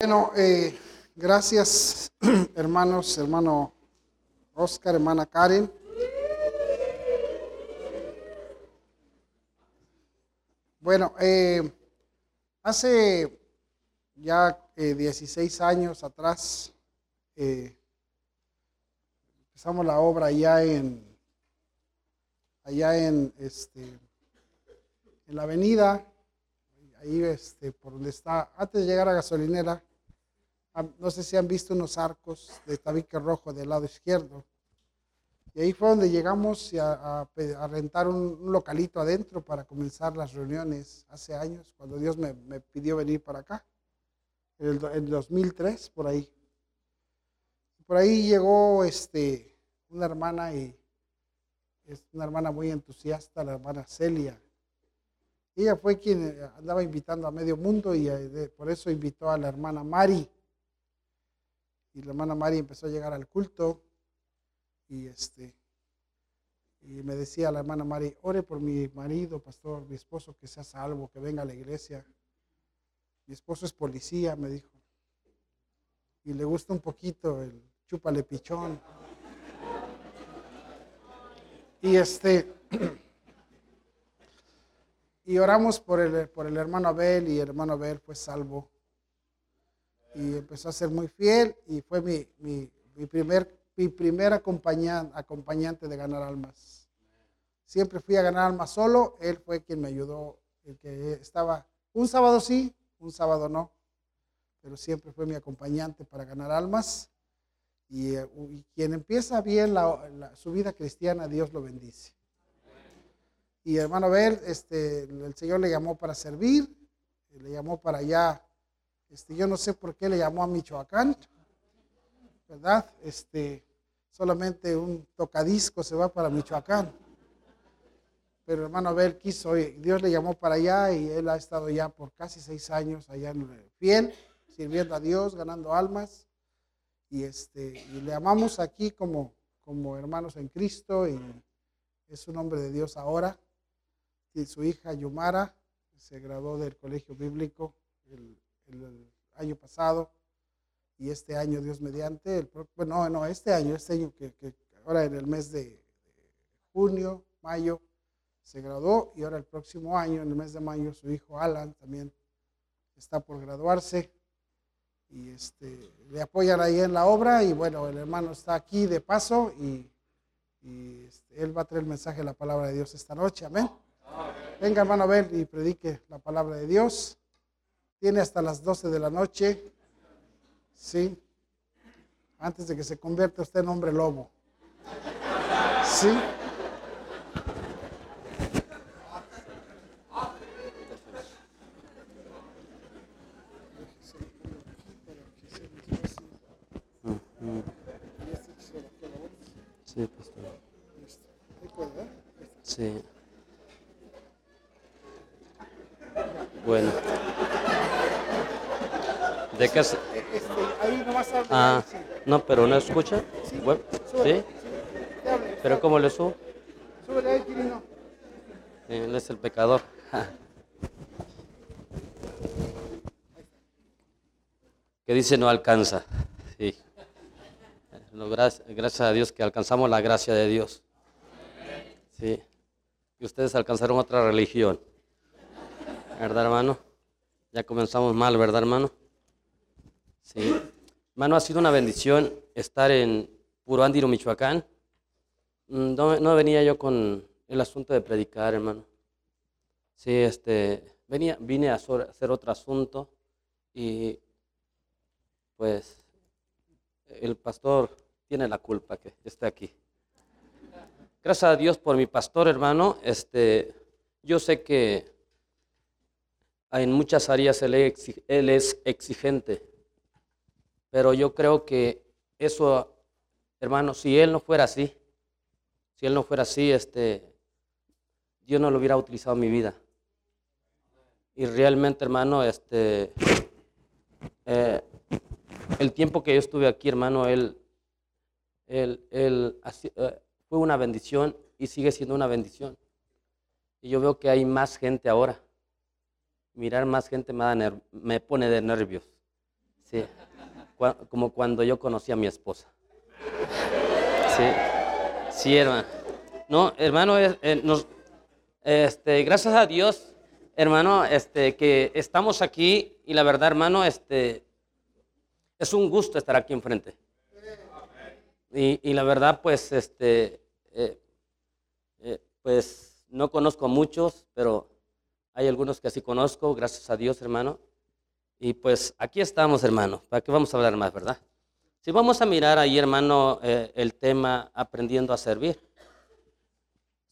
Bueno, eh, gracias hermanos, hermano Oscar, hermana Karen. Bueno, eh, hace ya eh, 16 años atrás eh, empezamos la obra allá en allá en este en la avenida ahí este, por donde está, antes de llegar a gasolinera, no sé si han visto unos arcos de tabique rojo del lado izquierdo. Y ahí fue donde llegamos a, rentar un, localito adentro para comenzar las reuniones hace años, cuando Dios me, pidió venir para acá, en el, en 2003, por ahí. Por ahí llegó este, una hermana y es una hermana muy entusiasta, la hermana Celia ella fue quien andaba invitando a medio mundo y eh, por eso invitó a la hermana Mari. Y la hermana Mari empezó a llegar al culto y este y me decía la hermana Mari, ore por mi marido, pastor, mi esposo que sea salvo, que venga a la iglesia. Mi esposo es policía, me dijo. Y le gusta un poquito el chúpale pichón. Y este y oramos por el, por el hermano Abel y el hermano Abel fue salvo. Y empezó a ser muy fiel y fue mi, mi, mi primer, mi primer acompañante, de ganar almas. Siempre fui a ganar almas solo, él fue quien me ayudó, el que estaba, un sábado sí, un sábado no, pero siempre fue mi acompañante para ganar almas. Y, y quien empieza bien la, la, su vida cristiana, Dios lo bendice. Y hermano Abel, este, el Señor le llamó para servir, le llamó para allá. Este, yo no sé por qué le llamó a Michoacán, ¿verdad? Este, solamente un tocadisco se va para Michoacán. Pero hermano Abel quiso, Dios le llamó para allá y él ha estado ya por casi seis años allá en fiel, sirviendo a Dios, ganando almas. Y, este, y le amamos aquí como, como hermanos en Cristo y es un hombre de Dios ahora y su hija Yumara se graduó del colegio bíblico el, año pasado y este año, Dios mediante, el, bueno, no, este año, este año que, que, ahora en el mes de, junio, mayo, se graduó y ahora el próximo año, en el mes de mayo, su hijo Alan también está por graduarse y este, le apoyan ahí en la obra y bueno, el hermano está aquí de paso y, y este, él va a traer el mensaje de la palabra de Dios esta noche, amén. Venga, hermano, a ver y predique la palabra de Dios. Tiene hasta las 12 de la noche. Sí. Antes de que se convierta usted en hombre lobo. Sí. Sí, pastor. Sí. Bueno. ¿De qué. Este, ahí nomás Ah, sí. no, pero no escucha. Sí, ¿Sí? ¿Pero cómo le subo? Súbele ahí, Quirino. Él es el pecador. Que dice no alcanza. Sí. Gracias a Dios que alcanzamos la gracia de Dios. Sí. Y ustedes alcanzaron otra religión. ¿Verdad, hermano? Ya comenzamos mal, ¿verdad, hermano? Sí. Hermano, ha sido una bendición estar en Puro Andiro, Michoacán. No, no venía yo con el asunto de predicar, hermano. Sí, este, venía, vine a hacer otro asunto y pues el pastor tiene la culpa que esté aquí. Gracias a Dios por mi pastor, hermano. Este, yo sé que en muchas áreas él es exigente, pero yo creo que eso, hermano, si él no fuera así, si él no fuera así, este, Dios no lo hubiera utilizado en mi vida. Y realmente, hermano, este, eh, el tiempo que yo estuve aquí, hermano, él, eh, fue una bendición y sigue siendo una bendición. Y yo veo que hay más gente ahora. Mirar más gente me, da me pone de nervios. Sí, como cuando yo conocí a mi esposa. Sí, sí, hermano. No, hermano, eh, este, gracias a Dios, hermano, este, que estamos aquí y la verdad, hermano, este, es un gusto estar aquí enfrente. Y, y la verdad, pues, este, eh, eh, pues, no conozco a muchos, pero hay algunos que sí conozco, gracias a Dios, hermano. Y pues aquí estamos, hermano. ¿Para qué vamos a hablar más, verdad? Si vamos a mirar ahí, hermano, eh, el tema aprendiendo a servir.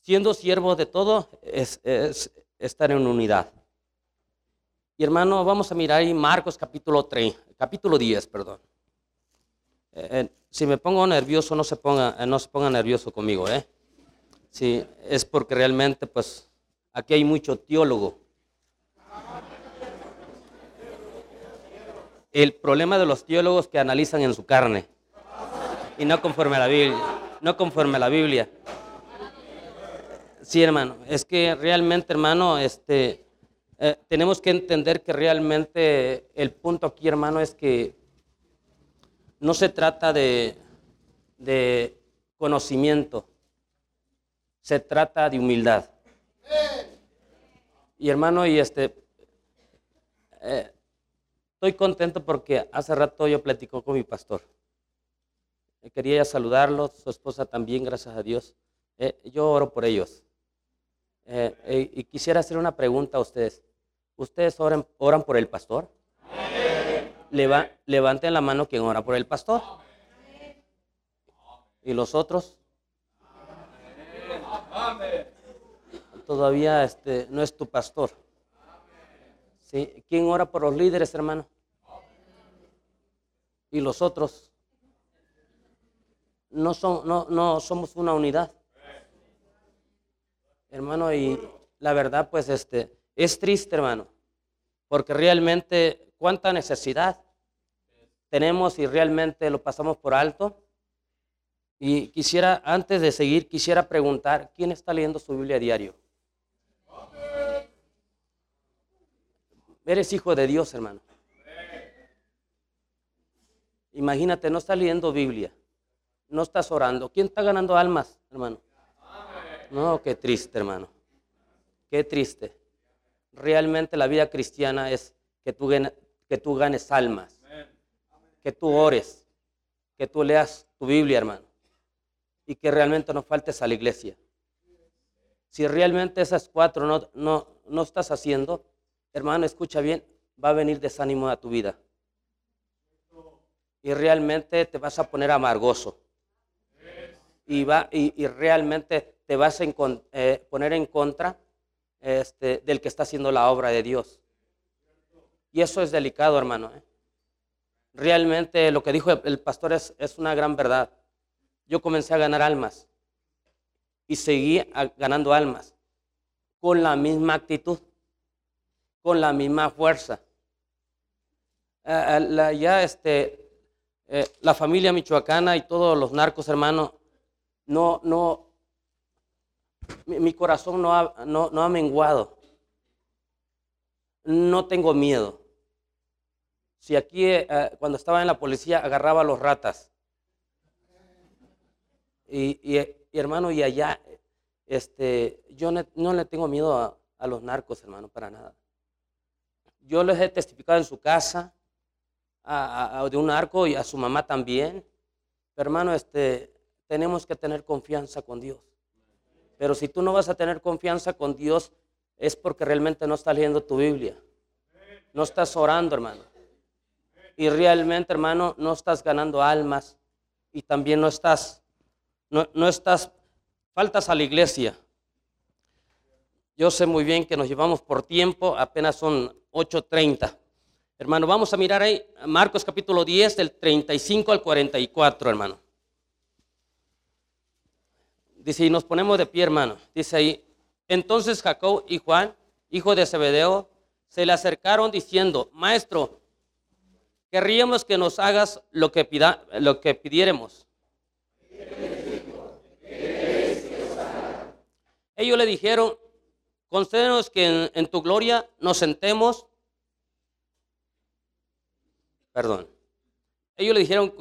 Siendo siervo de todo es, es estar en unidad. Y hermano, vamos a mirar ahí Marcos capítulo 3, capítulo 10, perdón. Eh, eh, si me pongo nervioso, no se ponga, eh, no se ponga nervioso conmigo, ¿eh? Sí, es porque realmente, pues, aquí hay mucho teólogo. El problema de los teólogos que analizan en su carne y no conforme a la Biblia, no conforme a la Biblia. Sí, hermano, es que realmente, hermano, este, eh, tenemos que entender que realmente el punto aquí, hermano, es que no se trata de, de conocimiento, se trata de humildad. Y hermano, y este, eh, estoy contento porque hace rato yo platicó con mi pastor. Eh, Quería ya saludarlos, su esposa también, gracias a Dios. Eh, yo oro por ellos. Eh, y quisiera hacer una pregunta a ustedes. ¿Ustedes oran, oran por el pastor? Leva- levanten la mano quien ora por el pastor. ¿Y los otros? Todavía este, no es tu pastor. ¿Sí? ¿Quién ora por los líderes, hermano? ¿Y los otros? No, son, no, no somos una unidad. Hermano, y la verdad, pues este, es triste, hermano, porque realmente cuánta necesidad tenemos y realmente lo pasamos por alto. Y quisiera, antes de seguir, quisiera preguntar, ¿quién está leyendo su Biblia a diario? Eres hijo de Dios, hermano. Imagínate, no estás leyendo Biblia, no estás orando. ¿Quién está ganando almas, hermano? No, qué triste, hermano. Qué triste. Realmente la vida cristiana es que tú, que tú ganes almas, que tú ores, que tú leas tu Biblia, hermano, y que realmente no faltes a la iglesia. Si realmente esas cuatro no, no, no estás haciendo, hermano, escucha bien, va a venir desánimo a tu vida. Y realmente te vas a poner amargoso. Y, va, y, realmente te vas a eh, poner en contra este, del que está haciendo la obra de Dios. Y eso es delicado, hermano. ¿eh? Realmente lo que dijo el- pastor es, es una gran verdad. Yo comencé a ganar almas y seguí ganando almas con la misma actitud, con la misma fuerza. Eh, eh, la, ya este, eh, la familia michoacana y todos los narcos, hermano, no, no, mi, corazón no ha, no, no ha menguado. No tengo miedo. Si aquí, eh, cuando estaba en la policía, agarraba a los ratas. Y, y, y, hermano, y allá, este, yo no le tengo miedo a, a los narcos, hermano, para nada. Yo les he testificado en su casa a- de un narco y a su mamá también. Hermano, este, tenemos que tener confianza con Dios. Pero si tú no vas a tener confianza con Dios, es porque realmente no estás leyendo tu Biblia. No estás orando, hermano. Y realmente, hermano, no estás ganando almas y también no estás, no estás, faltas a la iglesia. Yo sé muy bien que nos llevamos por tiempo, apenas son 8.30. Hermano, vamos a mirar ahí Marcos capítulo 10, del 35 al 44, hermano. Dice, y nos ponemos de pie, hermano. Dice ahí, entonces Jacob y Juan, hijo de Zebedeo, se le acercaron diciendo, maestro, querríamos que nos hagas lo que, pida, lo que pidiéremos. Ellos le dijeron, concédenos que en, tu gloria nos sentemos. perdón. Ellos le dijeron,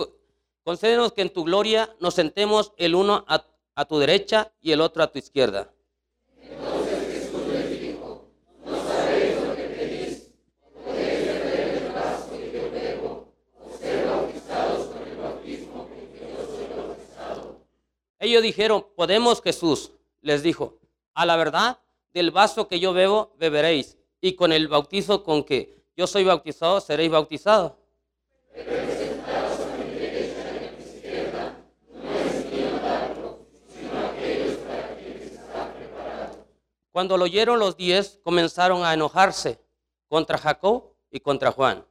concédenos que en tu gloria nos sentemos el uno a, a tu derecha y el otro a tu izquierda. Ellos dijeron, podemos Jesús, les dijo, a la verdad, del vaso que yo bebo, beberéis, y con el bautizo con que yo soy bautizado, seréis bautizados. Cuando lo oyeron los diez, comenzaron a enojarse contra Jacob y contra Juan.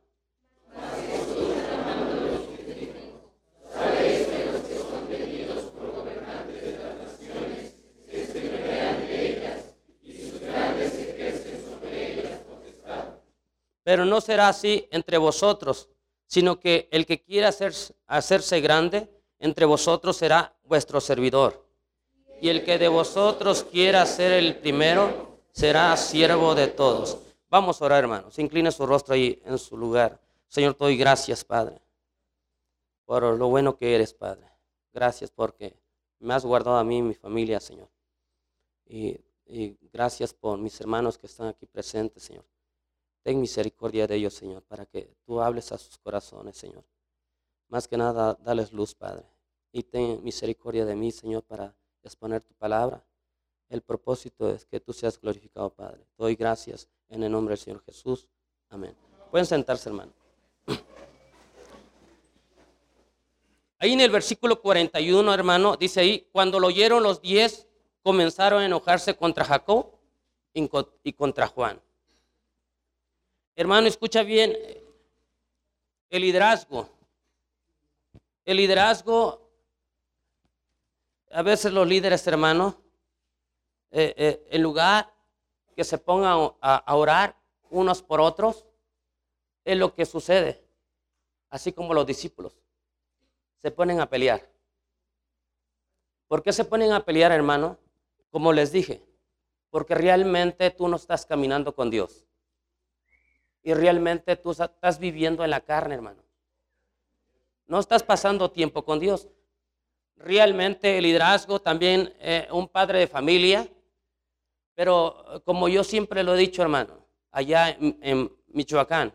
Pero no será así entre vosotros, sino que el que quiera hacerse grande entre vosotros será vuestro servidor. Y el que de vosotros quiera ser el primero será siervo de todos. Vamos a orar, hermanos. Incline su rostro ahí en su lugar. Señor, te doy gracias, Padre, por lo bueno que eres, Padre. Gracias porque me has guardado a mí y mi familia, Señor. Y gracias por mis hermanos que están aquí presentes, Señor. Ten misericordia de ellos, Señor, para que tú hables a sus corazones, Señor. Más que nada, dales luz, Padre. Y ten misericordia de mí, Señor, para exponer tu palabra. El propósito es que tú seas glorificado, Padre. Doy gracias en el nombre del Señor Jesús. Amén. Pueden sentarse, hermano. Ahí en el versículo 41, hermano, dice ahí, cuando lo oyeron los diez, comenzaron a enojarse contra Jacob y contra Juan. Hermano, escucha bien, el liderazgo. El liderazgo, a veces los líderes, hermano, eh, eh, en lugar que se pongan a, orar unos por otros, es lo que sucede. Así como los discípulos se ponen a pelear. ¿Por qué se ponen a pelear, hermano? Como les dije, porque realmente tú no estás caminando con Dios y realmente tú estás viviendo en la carne, hermano. No estás pasando tiempo con Dios. Realmente el liderazgo también, eh, un padre de familia, pero como yo siempre lo he dicho, hermano, allá en, Michoacán,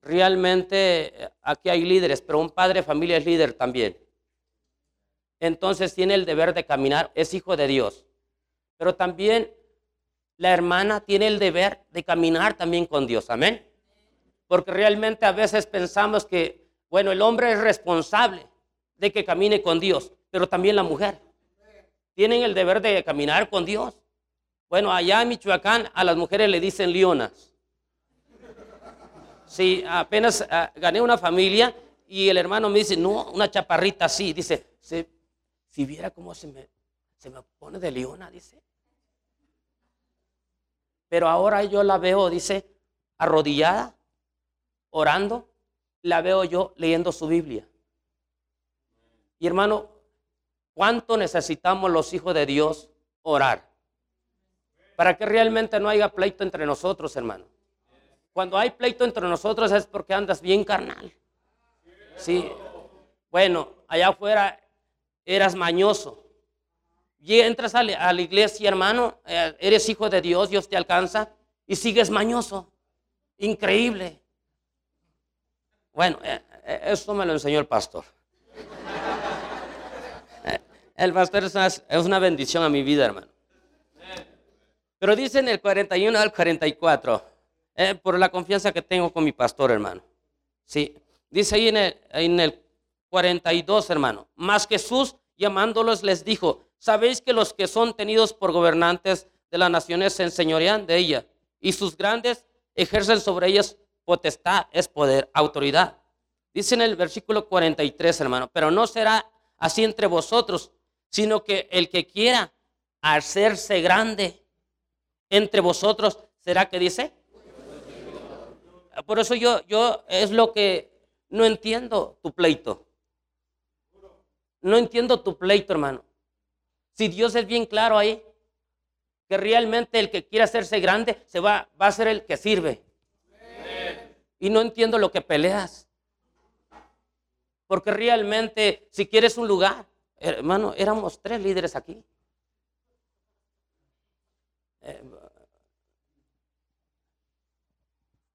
realmente eh, aquí hay líderes, pero un padre de familia es líder también. Entonces tiene el deber de caminar, es hijo de Dios. Pero también la hermana tiene el deber de caminar también con Dios. Amén. Porque realmente a veces pensamos que, bueno, el hombre es responsable de que camine con Dios, pero también la mujer. Tienen el deber de caminar con Dios. Bueno, allá en Michoacán a las mujeres le dicen leonas. Sí, apenas ah, gané una familia y el hermano me dice, no, una chaparrita así. Dice, si viera cómo se me, se me pone de leona, dice. Pero ahora yo la veo, dice, arrodillada, orando, la veo yo leyendo su Biblia. Y hermano, ¿cuánto necesitamos los hijos de Dios orar? Para que realmente no haya pleito entre nosotros, hermano. Cuando hay pleito entre nosotros es porque andas bien carnal. Sí. Bueno, allá afuera eras mañoso. Y entras a la, iglesia, hermano, eh, eres hijo de Dios, Dios te alcanza y sigues mañoso. Increíble. Bueno, eh, eh, esto me lo enseñó el pastor. El pastor es una, bendición a mi vida, hermano. Pero dice en el 41 al 44, por la confianza que tengo con mi pastor, hermano. Sí, dice ahí en el, en el 42, hermano. Más Jesús llamándolos les dijo, Sabéis que los que son tenidos por gobernantes de las naciones se enseñorean de ella y sus grandes ejercen sobre ellas potestad, es poder, autoridad. Dice en el versículo 43, hermano, pero no será así entre vosotros, sino que el que quiera hacerse grande entre vosotros, ¿será que dice? Por eso yo, yo es lo que no entiendo tu pleito. No entiendo tu pleito, hermano. Si Dios es bien claro ahí, que realmente el que quiere hacerse grande se va, a ser el que sirve. Y no entiendo lo que peleas. Porque realmente, si quieres un lugar, hermano, éramos tres líderes aquí. Eh,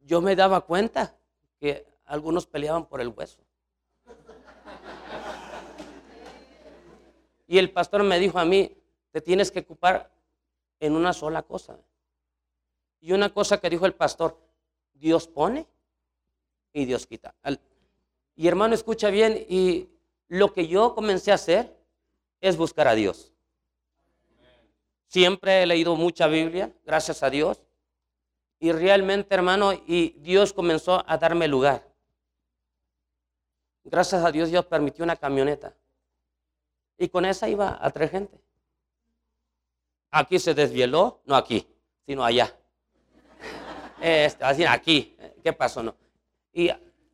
yo me daba cuenta que algunos peleaban por el hueso. Y el pastor me dijo a mí, te tienes que ocupar en una sola cosa. Y una cosa que dijo el pastor, Dios pone y Dios quita. Y hermano, escucha bien, y lo que yo comencé a hacer es buscar a Dios. Siempre he leído mucha Biblia, gracias a Dios. Y realmente, hermano, y Dios comenzó a darme lugar. Gracias a Dios, Dios permitió una camioneta. Y con esa iba a tres gente. Aquí se desvieló, no aquí, sino allá. Este, así, aquí, ¿qué pasó? No. Y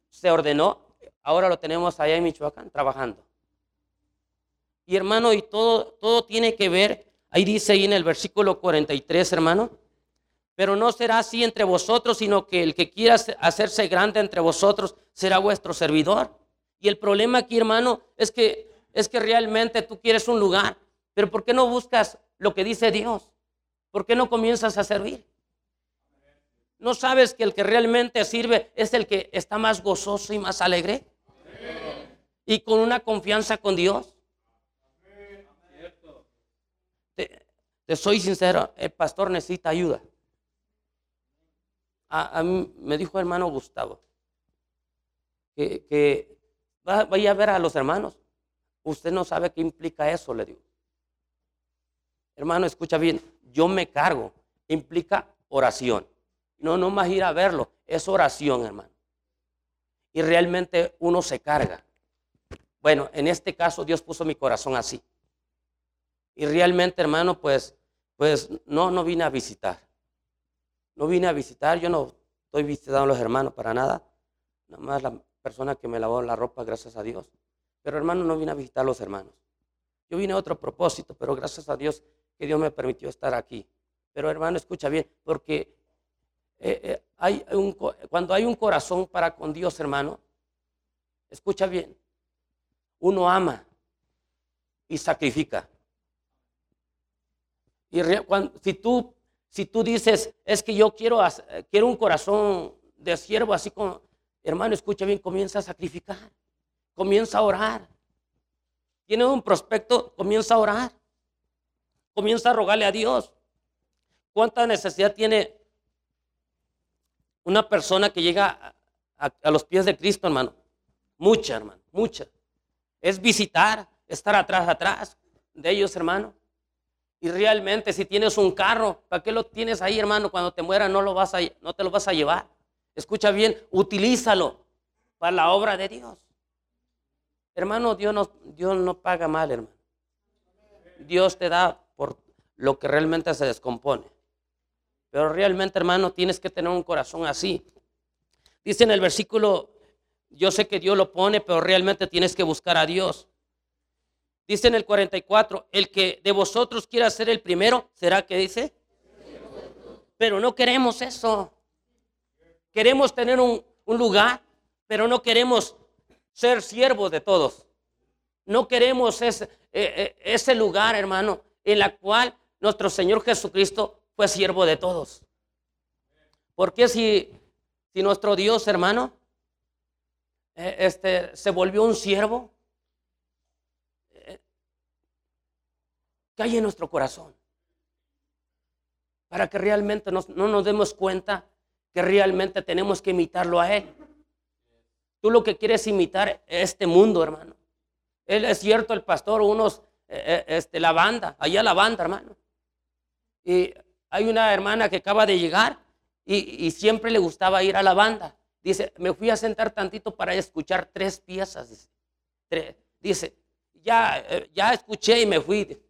se ordenó, ahora lo tenemos allá en Michoacán trabajando. Y hermano, y todo, todo tiene que ver, ahí dice ahí en el versículo 43, hermano, pero no será así entre vosotros, sino que el que quiera hacerse grande entre vosotros será vuestro servidor. Y el problema aquí, hermano, es que, es que realmente tú quieres un lugar, pero ¿por qué no buscas lo que dice Dios? ¿Por qué no comienzas a servir? ¿No sabes que el que realmente sirve es el que está más gozoso y más alegre? Y con una confianza con Dios. Te, soy sincero, el pastor necesita ayuda. A, mí me dijo hermano Gustavo que, vaya a ver a los hermanos. Usted no sabe qué implica eso, le digo. Hermano, escucha bien, yo me cargo, implica oración. No, no más ir a verlo, es oración, hermano. Y realmente uno se carga. Bueno, en este caso Dios puso mi corazón así. Y realmente, hermano, pues, pues no, no vine a visitar. No vine a visitar, yo no estoy visitando a los hermanos para nada. Nada más la persona que me lavó la ropa, gracias a Dios. Pero hermano, no vine a visitar a los hermanos. Yo vine a otro propósito, pero gracias a Dios que Dios me permitió estar aquí. Pero hermano, escucha bien, porque eh, eh, cuando hay un corazón para con Dios, hermano, escucha bien, uno ama y sacrifica. Y si, tú, si tú dices, es que yo quiero, quiero un corazón de siervo, así como, hermano, escucha bien, comienza a sacrificar, comienza a orar. Tiene un prospecto, comienza a orar, comienza a rogarle a Dios. ¿Cuánta necesidad tiene una persona que llega a, los pies de Cristo, hermano? Mucha, hermano, mucha. Es visitar, estar atrás, atrás de ellos, hermano. Y realmente si tienes un carro, ¿para qué lo tienes ahí, hermano? Cuando te muera no, lo vas a, no te lo vas a llevar. Escucha bien, utilízalo para la obra de Dios. Hermano, Dios no, Dios no paga mal, hermano. Dios te da por lo que realmente se descompone. Pero realmente, hermano, tienes que tener un corazón así. Dice en el versículo, yo sé que Dios lo pone, pero realmente tienes que buscar a Dios. Dice en el 44, el que de vosotros quiera ser el primero, ¿será que dice? Pero no queremos eso. Queremos tener un, lugar, pero no queremos ser siervos de todos. No queremos ese, eh, eh, ese lugar, hermano, en la cual nuestro Señor Jesucristo fue siervo de todos. Porque si, si nuestro Dios, hermano, eh, este, se volvió un siervo, hay en nuestro corazón. Para que realmente no nos demos cuenta que realmente tenemos que imitarlo a Él. Tú lo que quieres imitar este mundo, hermano. Él es cierto, el pastor, unos, eh, eh, este, la banda, allá la banda, hermano. Y hay una hermana que acaba de llegar y, siempre le gustaba ir a la banda. Dice, me fui a sentar tantito para escuchar tres piezas. Dice, ya, eh, ya escuché y me fui.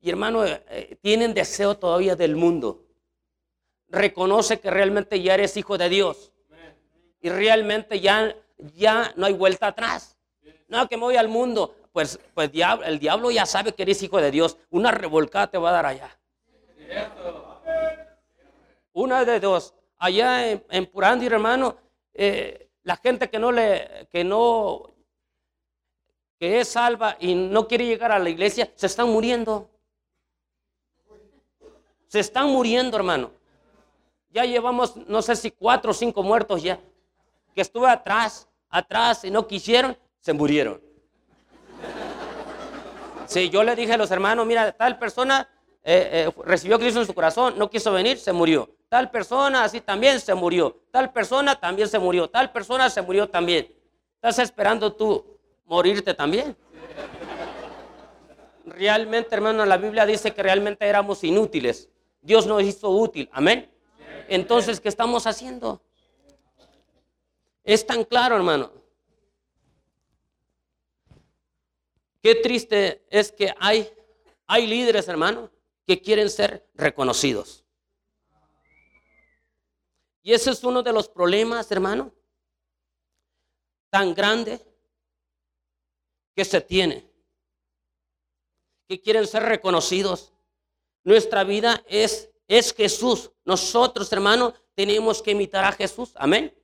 Y hermano, eh, tienen deseo todavía del mundo. Reconoce que realmente ya eres hijo de Dios. Y realmente ya, ya no hay vuelta atrás. No, que me voy al mundo. Pues, pues el diablo ya sabe que eres hijo de Dios. Una revolcada te va a dar allá. Una de dos. Allá en, Purandi, hermano, eh, la gente que no le, que no, que es salva y no quiere llegar a la iglesia, se están muriendo. Se están muriendo, hermano. Ya llevamos, no sé si cuatro o cinco muertos ya. Que estuve atrás, atrás y no quisieron, se murieron. Sí, yo le dije a los hermanos, mira, tal persona eh, eh, recibió Cristo en su corazón, no quiso venir, se murió. Tal persona así también se murió. Tal persona también se murió. Tal persona se murió también. ¿Estás esperando tú morirte también? Realmente, hermano, la Biblia dice que realmente éramos inútiles. Dios nos hizo útil. Amén. Entonces, ¿qué estamos haciendo? Es tan claro, hermano. Qué triste es que hay, hay líderes, hermano, que quieren ser reconocidos. Y ese es uno de los problemas, hermano, tan grande que se tiene. Que quieren ser reconocidos. Nuestra vida es, es Jesús. Nosotros, hermano, tenemos que imitar a Jesús. Amén.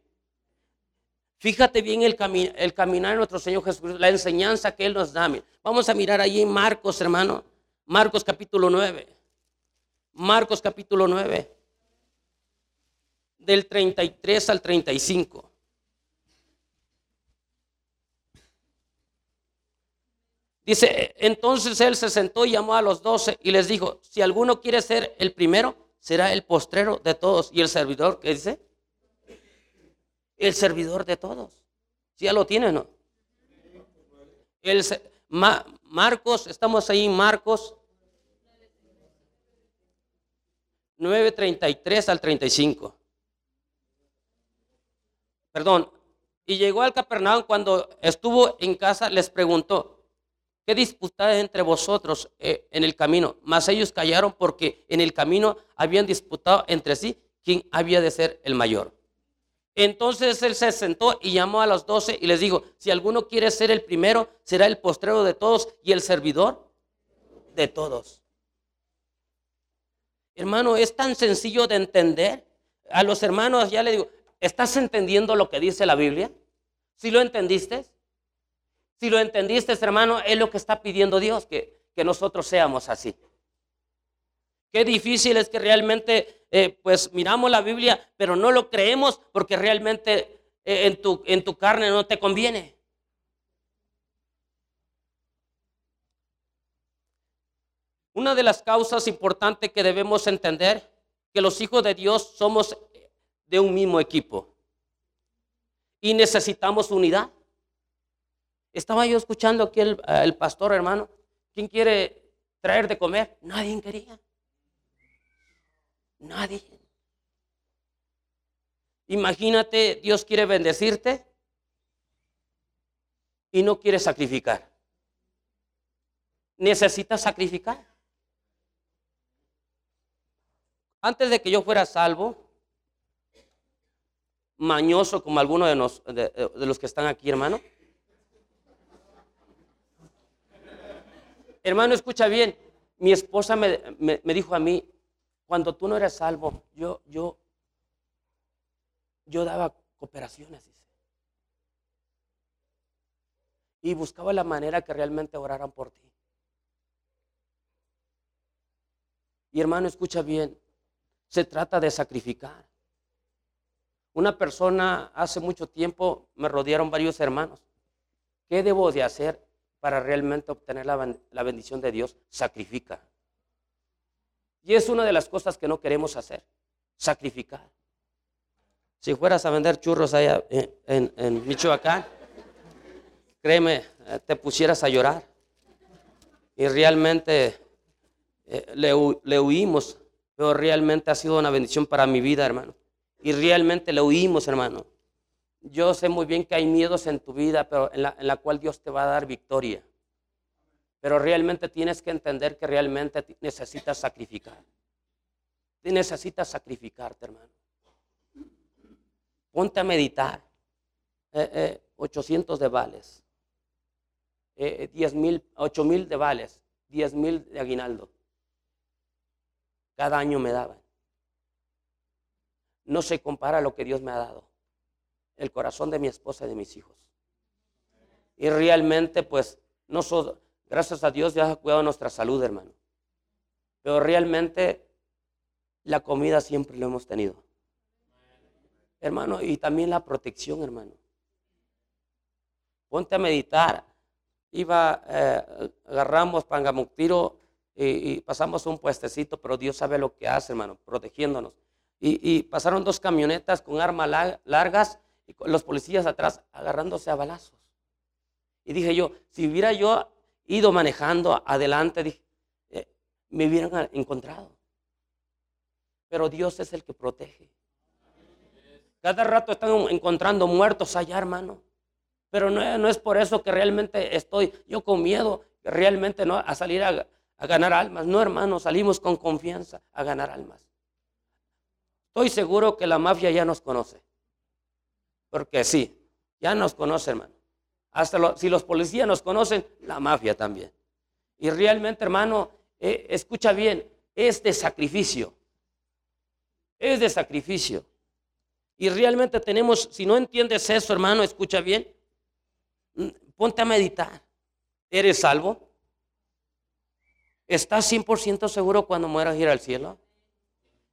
Fíjate bien el, el caminar de nuestro Señor Jesús, la enseñanza que Él nos da. Vamos a mirar ahí en Marcos, hermano. Marcos capítulo 9. Marcos capítulo 9. Del 33 al 35. Dice, entonces él se sentó y llamó a los doce y les dijo, si alguno quiere ser el primero, será el postrero de todos. ¿Y el servidor qué dice? El servidor de todos. Si ya lo tiene, ¿no? El, Marcos, estamos ahí Marcos 9.33 al 35. Perdón. Y llegó al Capernaum cuando estuvo en casa, les preguntó, ¿Qué disputáis entre vosotros eh, en el camino? Mas ellos callaron porque en el camino habían disputado entre sí quién había de ser el mayor. Entonces él se sentó y llamó a los doce y les dijo, si alguno quiere ser el primero, será el postrero de todos y el servidor de todos. Hermano, es tan sencillo de entender. A los hermanos ya le digo, ¿estás entendiendo lo que dice la Biblia? ¿Sí lo entendiste? Si lo entendiste, hermano, es lo que está pidiendo Dios, que, nosotros seamos así. Qué difícil es que realmente, eh, pues miramos la Biblia, pero no lo creemos porque realmente eh, en, tu, en tu carne no te conviene. Una de las causas importantes que debemos entender, que los hijos de Dios somos de un mismo equipo y necesitamos unidad. Estaba yo escuchando aquí el, pastor, hermano. ¿Quién quiere traer de comer? Nadie quería. Nadie. Imagínate, Dios quiere bendecirte y no quiere sacrificar. Necesitas sacrificar. Antes de que yo fuera salvo, mañoso como alguno de, los que están aquí, hermano, Hermano, escucha bien. Mi esposa me, dijo a mí, cuando tú no eres salvo, yo, yo, yo daba cooperaciones. Y buscaba la manera que realmente oraran por ti. Y hermano, escucha bien. Se trata de sacrificar. Una persona hace mucho tiempo me rodearon varios hermanos. ¿Qué debo de hacer? para realmente obtener la, bendición de Dios, sacrifica. Y es una de las cosas que no queremos hacer, sacrificar. Si fueras a vender churros allá en, Michoacán, créeme, eh, te pusieras a llorar. Y realmente eh, le, le, huimos, pero realmente ha sido una bendición para mi vida, hermano. Y realmente le huimos, hermano. Yo sé muy bien que hay miedos en tu vida, pero en la, cual Dios te va a dar victoria. Pero realmente tienes que entender que realmente necesitas sacrificar. Necesitas sacrificarte, hermano. Ponte a meditar. 800 eh, eh, de vales. Eh, 10 mil, 8 mil de vales. 10 mil de aguinaldo. Cada año me daban. No se compara a lo que Dios me ha dado el corazón de mi esposa y de mis hijos. Y realmente, pues, nosotros, gracias a Dios, Dios ha cuidado nuestra salud, hermano. Pero realmente la comida siempre lo hemos tenido. Hermano, y también la protección, hermano. Ponte a meditar. Iba, eh, agarramos Pangamuctiro y, y, pasamos un puestecito, pero Dios sabe lo que hace, hermano, protegiéndonos. Y, y pasaron dos camionetas con armas largas y los policías atrás agarrándose a balazos. Y dije yo, si hubiera yo ido manejando adelante, eh, me hubieran encontrado. Pero Dios es el que protege. Cada rato están encontrando muertos allá, hermano. Pero no, no, es por eso que realmente estoy yo con miedo, realmente no, a salir a, a ganar almas. No, hermano, salimos con confianza a ganar almas. Estoy seguro que la mafia ya nos conoce. Porque sí, ya nos conoce, hermano. Hasta si los policías nos conocen, la mafia también. Y realmente, hermano, eh, escucha bien, es de sacrificio. Es de sacrificio. Y realmente tenemos, si no entiendes eso, hermano, escucha bien, mm, ponte a meditar. ¿Eres salvo? ¿Estás 100% seguro cuando mueras ir al cielo?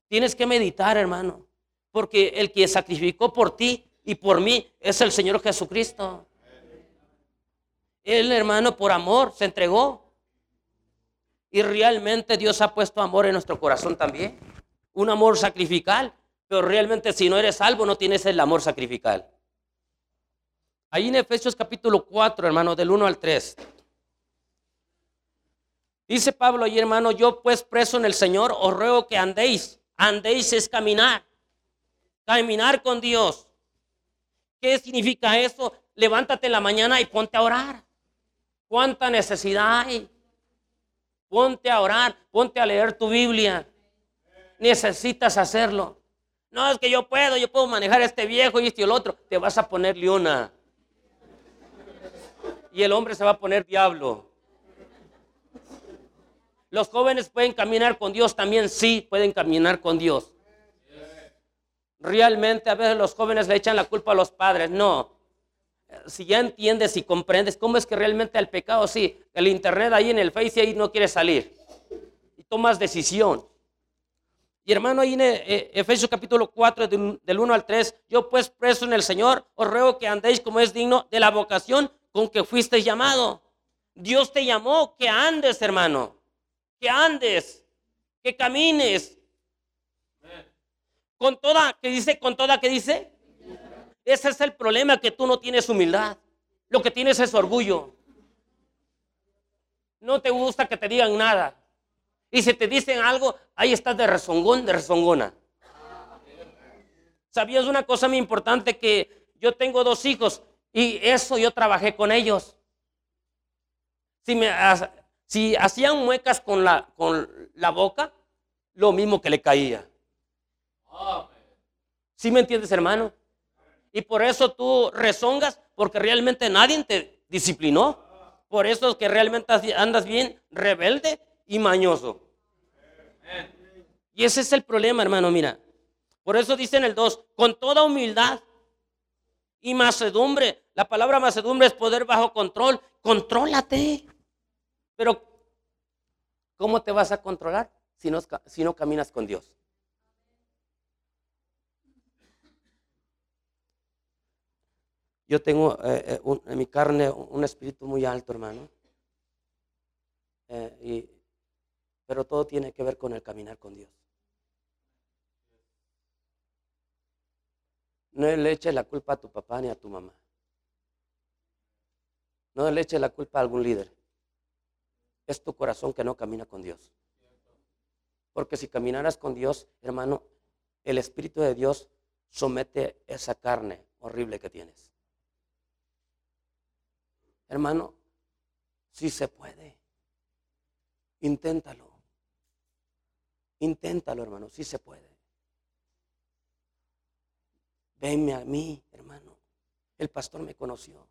Tienes que meditar, hermano, porque el que sacrificó por ti y por mí es el Señor Jesucristo. Él, hermano, por amor se entregó. Y realmente Dios ha puesto amor en nuestro corazón también. Un amor sacrificial. Pero realmente si no eres salvo no tienes el amor sacrificial. Ahí en Efesios capítulo 4, hermano, del 1 al 3. Dice Pablo ahí, hermano, yo pues preso en el Señor, os ruego que andéis. Andéis es caminar. Caminar con Dios. ¿Qué significa eso? Levántate en la mañana y ponte a orar. ¿Cuánta necesidad hay? Ponte a orar, ponte a leer tu Biblia. Necesitas hacerlo. No es que yo puedo, yo puedo manejar este viejo y este y el otro. Te vas a poner leona. Y el hombre se va a poner diablo. Los jóvenes pueden caminar con Dios también, sí, pueden caminar con Dios. Realmente a veces los jóvenes le echan la culpa a los padres. No. Si ya entiendes y comprendes cómo es que realmente el pecado, sí, el internet ahí en el Face ahí no quiere salir. Y tomas decisión. Y hermano, ahí en eh, Efesios capítulo 4, del 1 al 3, yo pues preso en el Señor, os ruego que andéis como es digno de la vocación con que fuisteis llamado. Dios te llamó, que andes, hermano, que andes, que camines, con toda, que dice, con toda, que dice. Ese es el problema, que tú no tienes humildad. Lo que tienes es orgullo. No te gusta que te digan nada. Y si te dicen algo, ahí estás de rezongón, de rezongona. ¿Sabías una cosa muy importante? Que yo tengo dos hijos y eso yo trabajé con ellos. Si, me, si hacían muecas con la, con la boca, lo mismo que le caía. ¿Sí me entiendes, hermano? Y por eso tú rezongas, porque realmente nadie te disciplinó. Por eso es que realmente andas bien rebelde y mañoso. Y ese es el problema, hermano, mira. Por eso dice en el 2, con toda humildad y macedumbre. La palabra macedumbre es poder bajo control. Contrólate. Pero, ¿cómo te vas a controlar si no, si no caminas con Dios? Yo tengo eh, eh, en mi carne un espíritu muy alto, hermano. Eh, pero todo tiene que ver con el caminar con Dios. No le eches la culpa a tu papá ni a tu mamá. No le eches la culpa a algún líder. Es tu corazón que no camina con Dios. Porque si caminaras con Dios, hermano, el Espíritu de Dios somete esa carne horrible que tienes. Hermano, si se puede. Inténtalo. Inténtalo, hermano, si se puede. Venme a mí, hermano. El pastor me conoció.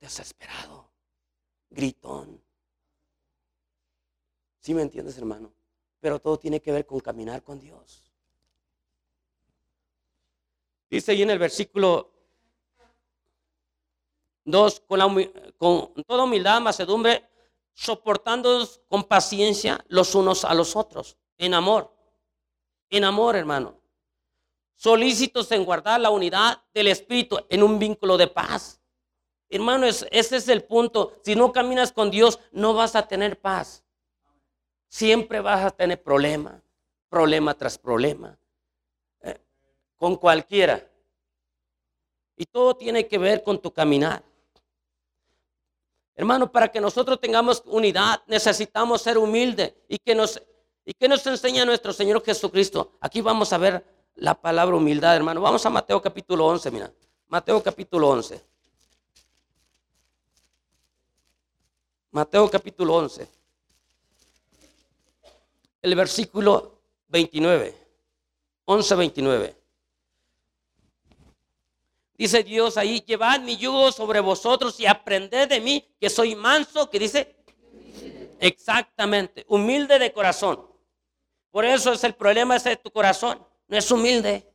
Desesperado, gritón. ¿Sí me entiendes, hermano? Pero todo tiene que ver con caminar con Dios. Dice ahí en el versículo Dos, con toda humildad, macedumbre, soportándonos con paciencia los unos a los otros, en amor, en amor, hermano. Solícitos en guardar la unidad del Espíritu en un vínculo de paz. Hermano, ese es el punto. Si no caminas con Dios, no vas a tener paz. Siempre vas a tener problema, problema tras problema, eh, con cualquiera. Y todo tiene que ver con tu caminar. Hermano, para que nosotros tengamos unidad, necesitamos ser humildes. ¿Y que nos, y nos enseña nuestro Señor Jesucristo? Aquí vamos a ver la palabra humildad, hermano. Vamos a Mateo capítulo 11, mira. Mateo capítulo 11. Mateo capítulo 11. El versículo 29. 11, 29. Dice Dios ahí, llevad mi yugo sobre vosotros y aprended de mí, que soy manso, que dice, exactamente, humilde de corazón. Por eso es el problema ese de tu corazón, no es humilde.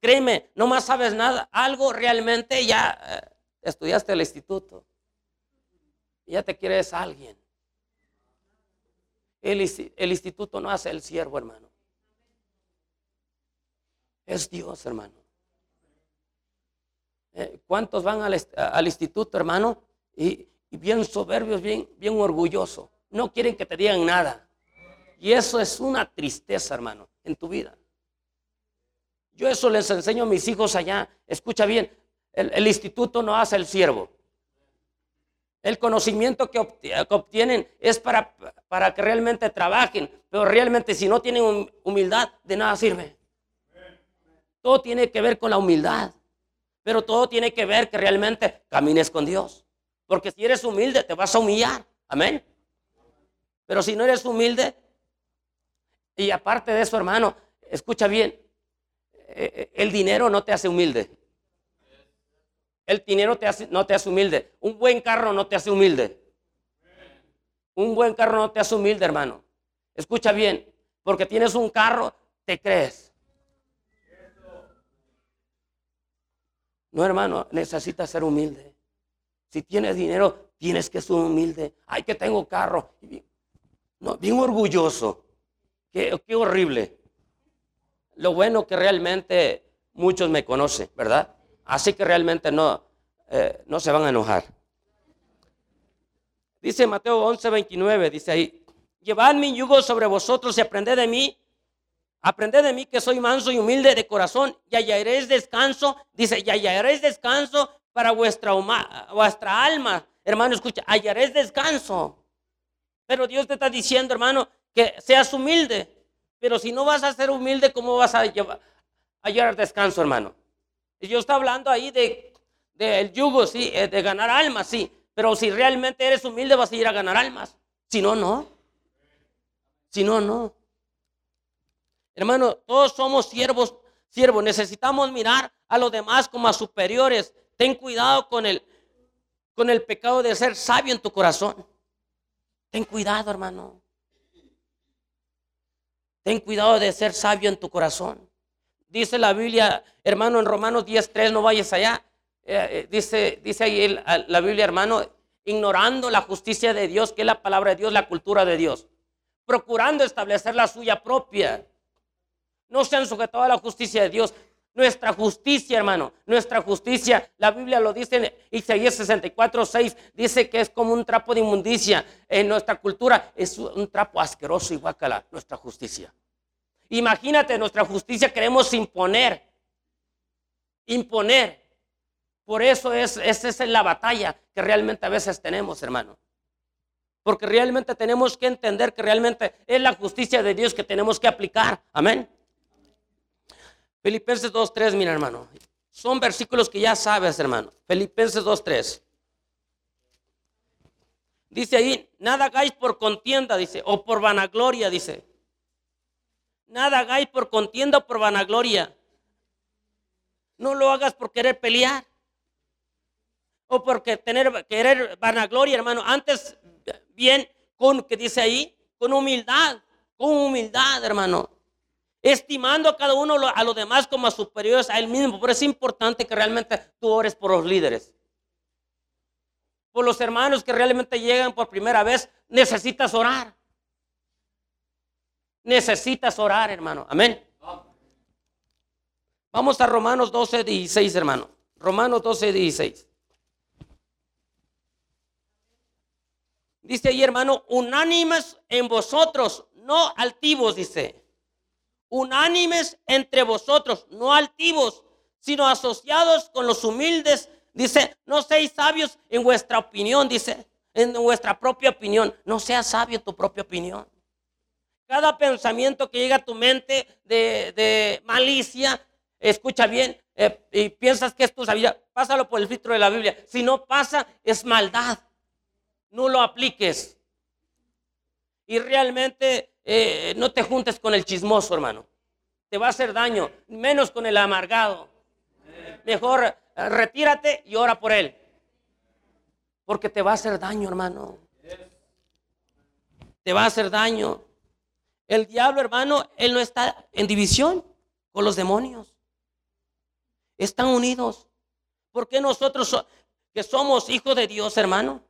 Créeme, no más sabes nada, algo realmente ya eh, estudiaste el instituto, ya te quieres a alguien. El, el instituto no hace el siervo, hermano. Es Dios, hermano. Eh, ¿Cuántos van al, instituto, hermano? Y, bien soberbios, bien, bien orgullosos. No quieren que te digan nada. Y eso es una tristeza, hermano, en tu vida. Yo eso les enseño a mis hijos allá. Escucha bien, el, instituto no hace el siervo. El conocimiento que, obtienen es para, para que realmente trabajen, pero realmente si no tienen humildad, de nada sirve. Todo tiene que ver con la humildad. Pero todo tiene que ver que realmente camines con Dios. Porque si eres humilde, te vas a humillar. Amén. Pero si no eres humilde, y aparte de eso, hermano, escucha bien, eh, eh, el dinero no te hace humilde. El dinero no te hace humilde. Un buen carro no te hace humilde. Un buen carro no te hace humilde, hermano. Escucha bien, porque tienes un carro, te crees. No, hermano, necesitas ser humilde. Si tienes dinero, tienes que ser humilde. Ay, que tengo carro. No, bien orgulloso. Qué, horrible. Lo bueno que realmente muchos me conocen, ¿verdad? Así que realmente no, eh, no se van a enojar. Dice Mateo 11, 29, dice ahí, llevad mi yugo sobre vosotros y aprended de mí, Aprended de mí que soy manso y humilde de corazón y hallaréis descanso. Dice, y hallaréis descanso para vuestra, alma. Hermano, escucha, hallaréis descanso. Pero Dios te está diciendo, hermano, que seas humilde. Pero si no vas a ser humilde, ¿cómo vas a, llevar, hallar descanso, hermano? Y Dios está hablando ahí de, del yugo, sí, eh, de ganar almas, sí. Pero si realmente eres humilde, vas a ir a ganar almas. Si no, no. Si no, no. Hermano, todos somos siervos, siervos. Necesitamos mirar a los demás como a superiores. Ten cuidado con el, con el pecado de ser sabio en tu corazón. Ten cuidado, hermano. Ten cuidado de ser sabio en tu corazón. Dice la Biblia, hermano, en Romanos 10.3, no vayas allá. Eh, eh, dice, dice ahí la Biblia, hermano, ignorando la justicia de Dios, que es la palabra de Dios, la cultura de Dios. Procurando establecer la suya propia no se han sujetado a la justicia de Dios. Nuestra justicia, hermano, nuestra justicia, la Biblia lo dice en Isaías 64, 6, dice que es como un trapo de inmundicia. En nuestra cultura es un trapo asqueroso y guacala, nuestra justicia. Imagínate, nuestra justicia queremos imponer, imponer. Por eso es, esa es la batalla que realmente a veces tenemos, hermano. Porque realmente tenemos que entender que realmente es la justicia de Dios que tenemos que aplicar. Amén. Filipenses 2.3, mira hermano. Son versículos que ya sabes, hermano. Filipenses 2.3. Dice ahí, nada hagáis por contienda, dice, o por vanagloria, dice. Nada hagáis por contienda o por vanagloria. No lo hagas por querer pelear. O por tener, querer vanagloria, hermano. Antes, bien, con, que dice ahí, con humildad, con humildad, hermano estimando a cada uno a los demás como a superiores a él mismo. Pero es importante que realmente tú ores por los líderes. por los hermanos que realmente llegan por primera vez, necesitas orar. Necesitas orar, hermano. Amén. Vamos a Romanos 12, 16, hermano. Romanos 12, 16. Dice ahí, hermano, unánimes en vosotros, no altivos, dice. Unánimes entre vosotros, no altivos, sino asociados con los humildes Dice, no seáis sabios en vuestra opinión, dice, en vuestra propia opinión. No seas sabio tu propia opinión. Cada pensamiento que llega a tu mente de, malicia, escucha bien, eh, y piensas que es tu sabiduría, pásalo por el filtro de la Biblia. Si no pasa, es maldad. No lo apliques. Y realmente eh, no te juntes con el chismoso, hermano. Te va a hacer daño, menos con el amargado. Mejor retírate y ora por él. Porque te va a hacer daño, hermano. Te va a hacer daño. El diablo, hermano, él no está en división con los demonios. Están unidos. porque nosotros que somos hijos de Dios, hermano,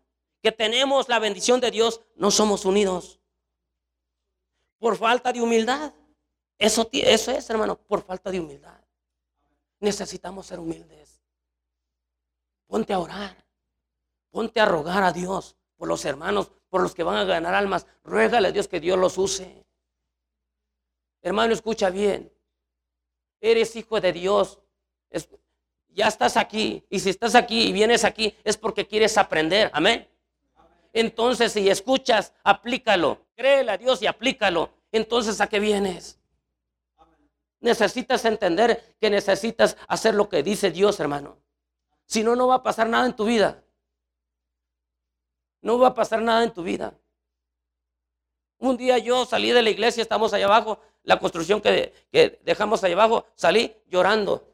que tenemos la bendición de Dios, no somos unidos? Por falta de humildad. Eso, es, hermano, por falta de humildad. Necesitamos ser humildes. Ponte a orar. Ponte a rogar a Dios por los hermanos, por los que van a ganar almas. Ruégale a Dios que Dios los use. Hermano, escucha bien. Eres hijo de Dios. ya estás aquí. Y si estás aquí y vienes aquí es porque quieres aprender. Amén. Entonces, si escuchas, aplícalo. Créele a Dios y aplícalo. Entonces, ¿a qué vienes? Necesitas entender que necesitas hacer lo que dice Dios, hermano. Si no, no va a pasar nada en tu vida. No va a pasar nada en tu vida. Un día yo salí de la iglesia, estamos allá abajo, la construcción que, dejamos allá abajo, salí llorando.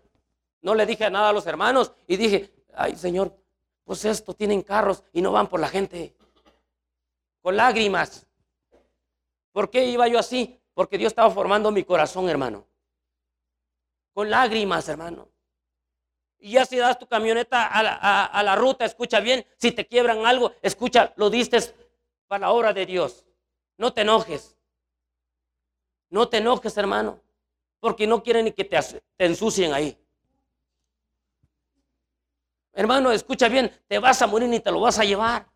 No le dije nada a los hermanos y dije, ay Señor, pues esto, tienen carros y no van por la gente. Con lágrimas. ¿Por qué iba yo así? Porque Dios estaba formando mi corazón, hermano. Con lágrimas, hermano. Y ya si das tu camioneta a la, ruta, escucha bien. Si te quiebran algo, escucha, lo diste para la obra de Dios. No te enojes. No te enojes, hermano. Porque no quieren ni que te, te ensucien ahí. Hermano, escucha bien, te vas a morir ni te lo vas a llevar.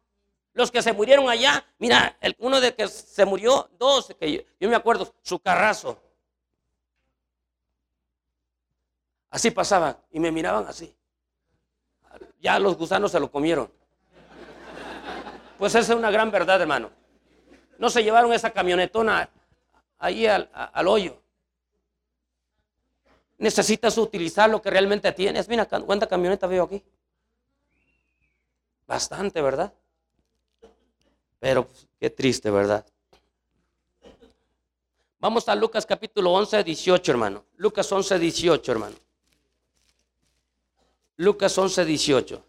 Los que se murieron allá, mira, el, uno de que se murió, dos, que yo, me acuerdo, su carrazo. Así pasaba y me miraban así. Ya los gusanos se lo comieron. Pues esa es una gran verdad, hermano. No se llevaron esa camionetona ahí al, al hoyo. Necesitas utilizar lo que realmente tienes. Mira, ¿cuánta camioneta veo aquí? Bastante, ¿verdad? Pero qué triste, ¿verdad? Vamos a Lucas capítulo 11, 18, hermano. Lucas 11, 18, hermano. Lucas 11, 18.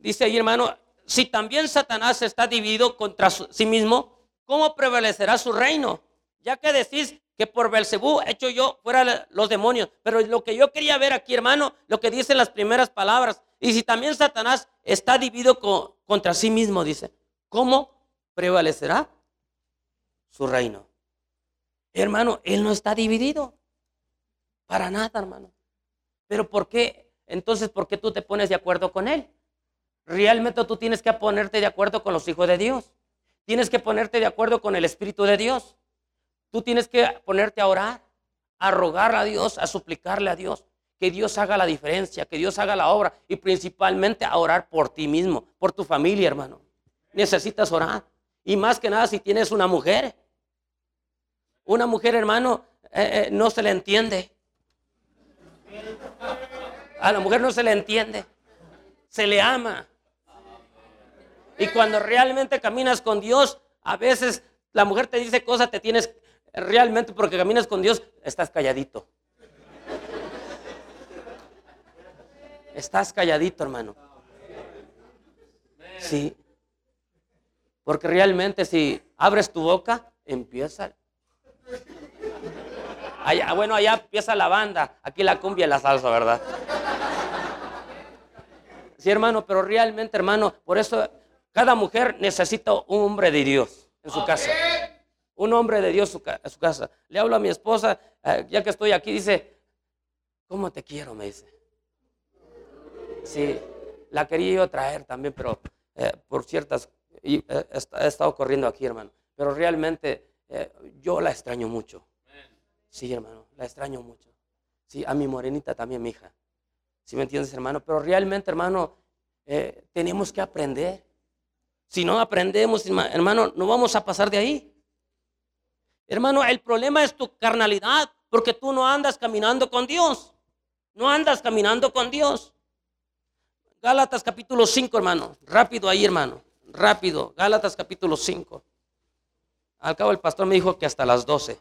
Dice ahí, hermano, si también Satanás está dividido contra sí mismo, ¿cómo prevalecerá su reino? Ya que decís que por Belcebú he hecho yo fuera los demonios. Pero lo que yo quería ver aquí, hermano, lo que dicen las primeras palabras. Y si también Satanás está dividido contra sí mismo, dice. ¿Cómo prevalecerá? Su reino. Hermano, Él no está dividido. Para nada, hermano. Pero ¿por qué? Entonces, ¿por qué tú te pones de acuerdo con Él? Realmente tú tienes que ponerte de acuerdo con los hijos de Dios. Tienes que ponerte de acuerdo con el Espíritu de Dios. Tú tienes que ponerte a orar, a rogar a Dios, a suplicarle a Dios. Que Dios haga la diferencia, que Dios haga la obra y principalmente a orar por ti mismo, por tu familia, hermano necesitas orar. Y más que nada si tienes una mujer. Una mujer, hermano, eh, eh, no se le entiende. A la mujer no se le entiende. Se le ama. Y cuando realmente caminas con Dios, a veces la mujer te dice cosas, te tienes realmente porque caminas con Dios, estás calladito. Estás calladito, hermano. Sí. Porque realmente si abres tu boca, empieza. Allá, bueno, allá empieza la banda, aquí la cumbia y la salsa, ¿verdad? Sí, hermano, pero realmente, hermano, por eso cada mujer necesita un hombre de Dios en su casa. Un hombre de Dios en su casa. Le hablo a mi esposa, eh, ya que estoy aquí, dice, ¿cómo te quiero? Me dice. Sí, la quería yo traer también, pero eh, por ciertas, eh, he estado corriendo aquí, hermano. Pero realmente yo la extraño mucho. Sí, hermano, la extraño mucho. Sí, a mi morenita también, mi hija. ¿Sí me entiendes, hermano? Pero realmente, hermano, tenemos que aprender. Si no aprendemos, hermano, no vamos a pasar de ahí. Hermano, el problema es tu carnalidad, porque tú no andas caminando con Dios. No andas caminando con Dios. Gálatas capítulo 5, hermano. Rápido ahí, hermano. Rápido. Gálatas capítulo 5. Al cabo el pastor me dijo que hasta las 12.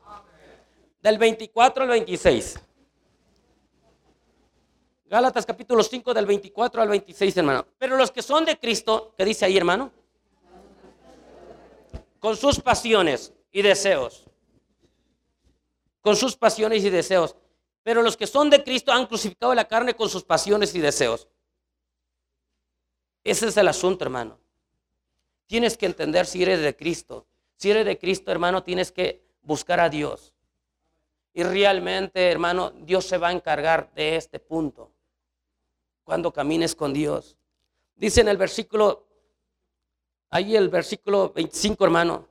Del 24 al 26. Gálatas capítulo 5 del 24 al 26, hermano. Pero los que son de Cristo, ¿qué dice ahí, hermano? Con sus pasiones y deseos con sus pasiones y deseos. Pero los que son de Cristo han crucificado la carne con sus pasiones y deseos. Ese es el asunto, hermano. Tienes que entender si eres de Cristo. Si eres de Cristo, hermano, tienes que buscar a Dios. Y realmente, hermano, Dios se va a encargar de este punto. Cuando camines con Dios. Dice en el versículo, ahí el versículo 25, hermano.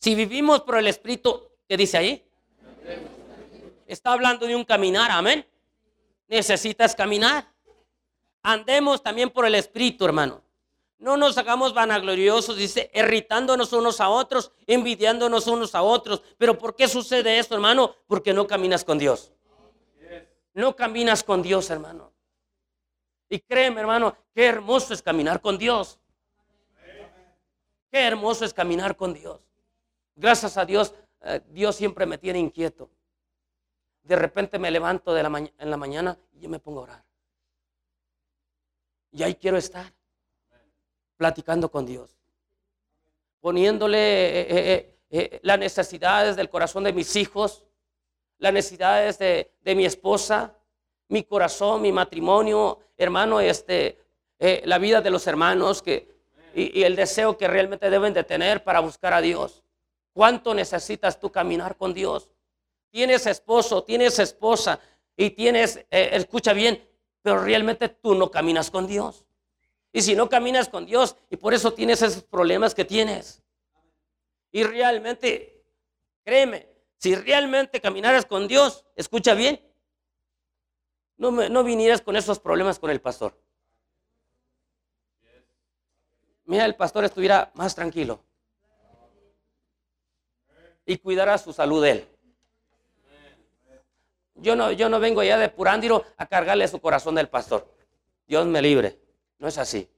Si vivimos por el Espíritu, ¿qué dice ahí? Está hablando de un caminar, amén. Necesitas caminar. Andemos también por el Espíritu, hermano. No nos hagamos vanagloriosos, dice, irritándonos unos a otros, envidiándonos unos a otros. Pero ¿por qué sucede esto, hermano? Porque no caminas con Dios. No caminas con Dios, hermano. Y créeme, hermano, qué hermoso es caminar con Dios. Qué hermoso es caminar con Dios. Gracias a Dios, eh, Dios siempre me tiene inquieto. De repente me levanto de la en la mañana y yo me pongo a orar. Y ahí quiero estar, platicando con Dios, poniéndole eh, eh, las necesidades del corazón de mis hijos, las necesidades de, mi esposa, mi corazón, mi matrimonio, hermano, este, la vida de los hermanos que, y el deseo que realmente deben de tener para buscar a Dios. ¿Cuánto necesitas tú caminar con Dios? Tienes esposo, tienes esposa y tienes, eh, escucha bien, pero realmente tú no caminas con Dios. Y si no caminas con Dios, y por eso tienes esos problemas que tienes. Y realmente, créeme, si realmente caminaras con Dios, escucha bien, no, no vinieras con esos problemas con el pastor. Mira, el pastor estuviera más tranquilo y cuidar su salud él. Yo no, yo no vengo ya de Purándiro a cargarle su corazón del pastor. Dios me libre. No es así.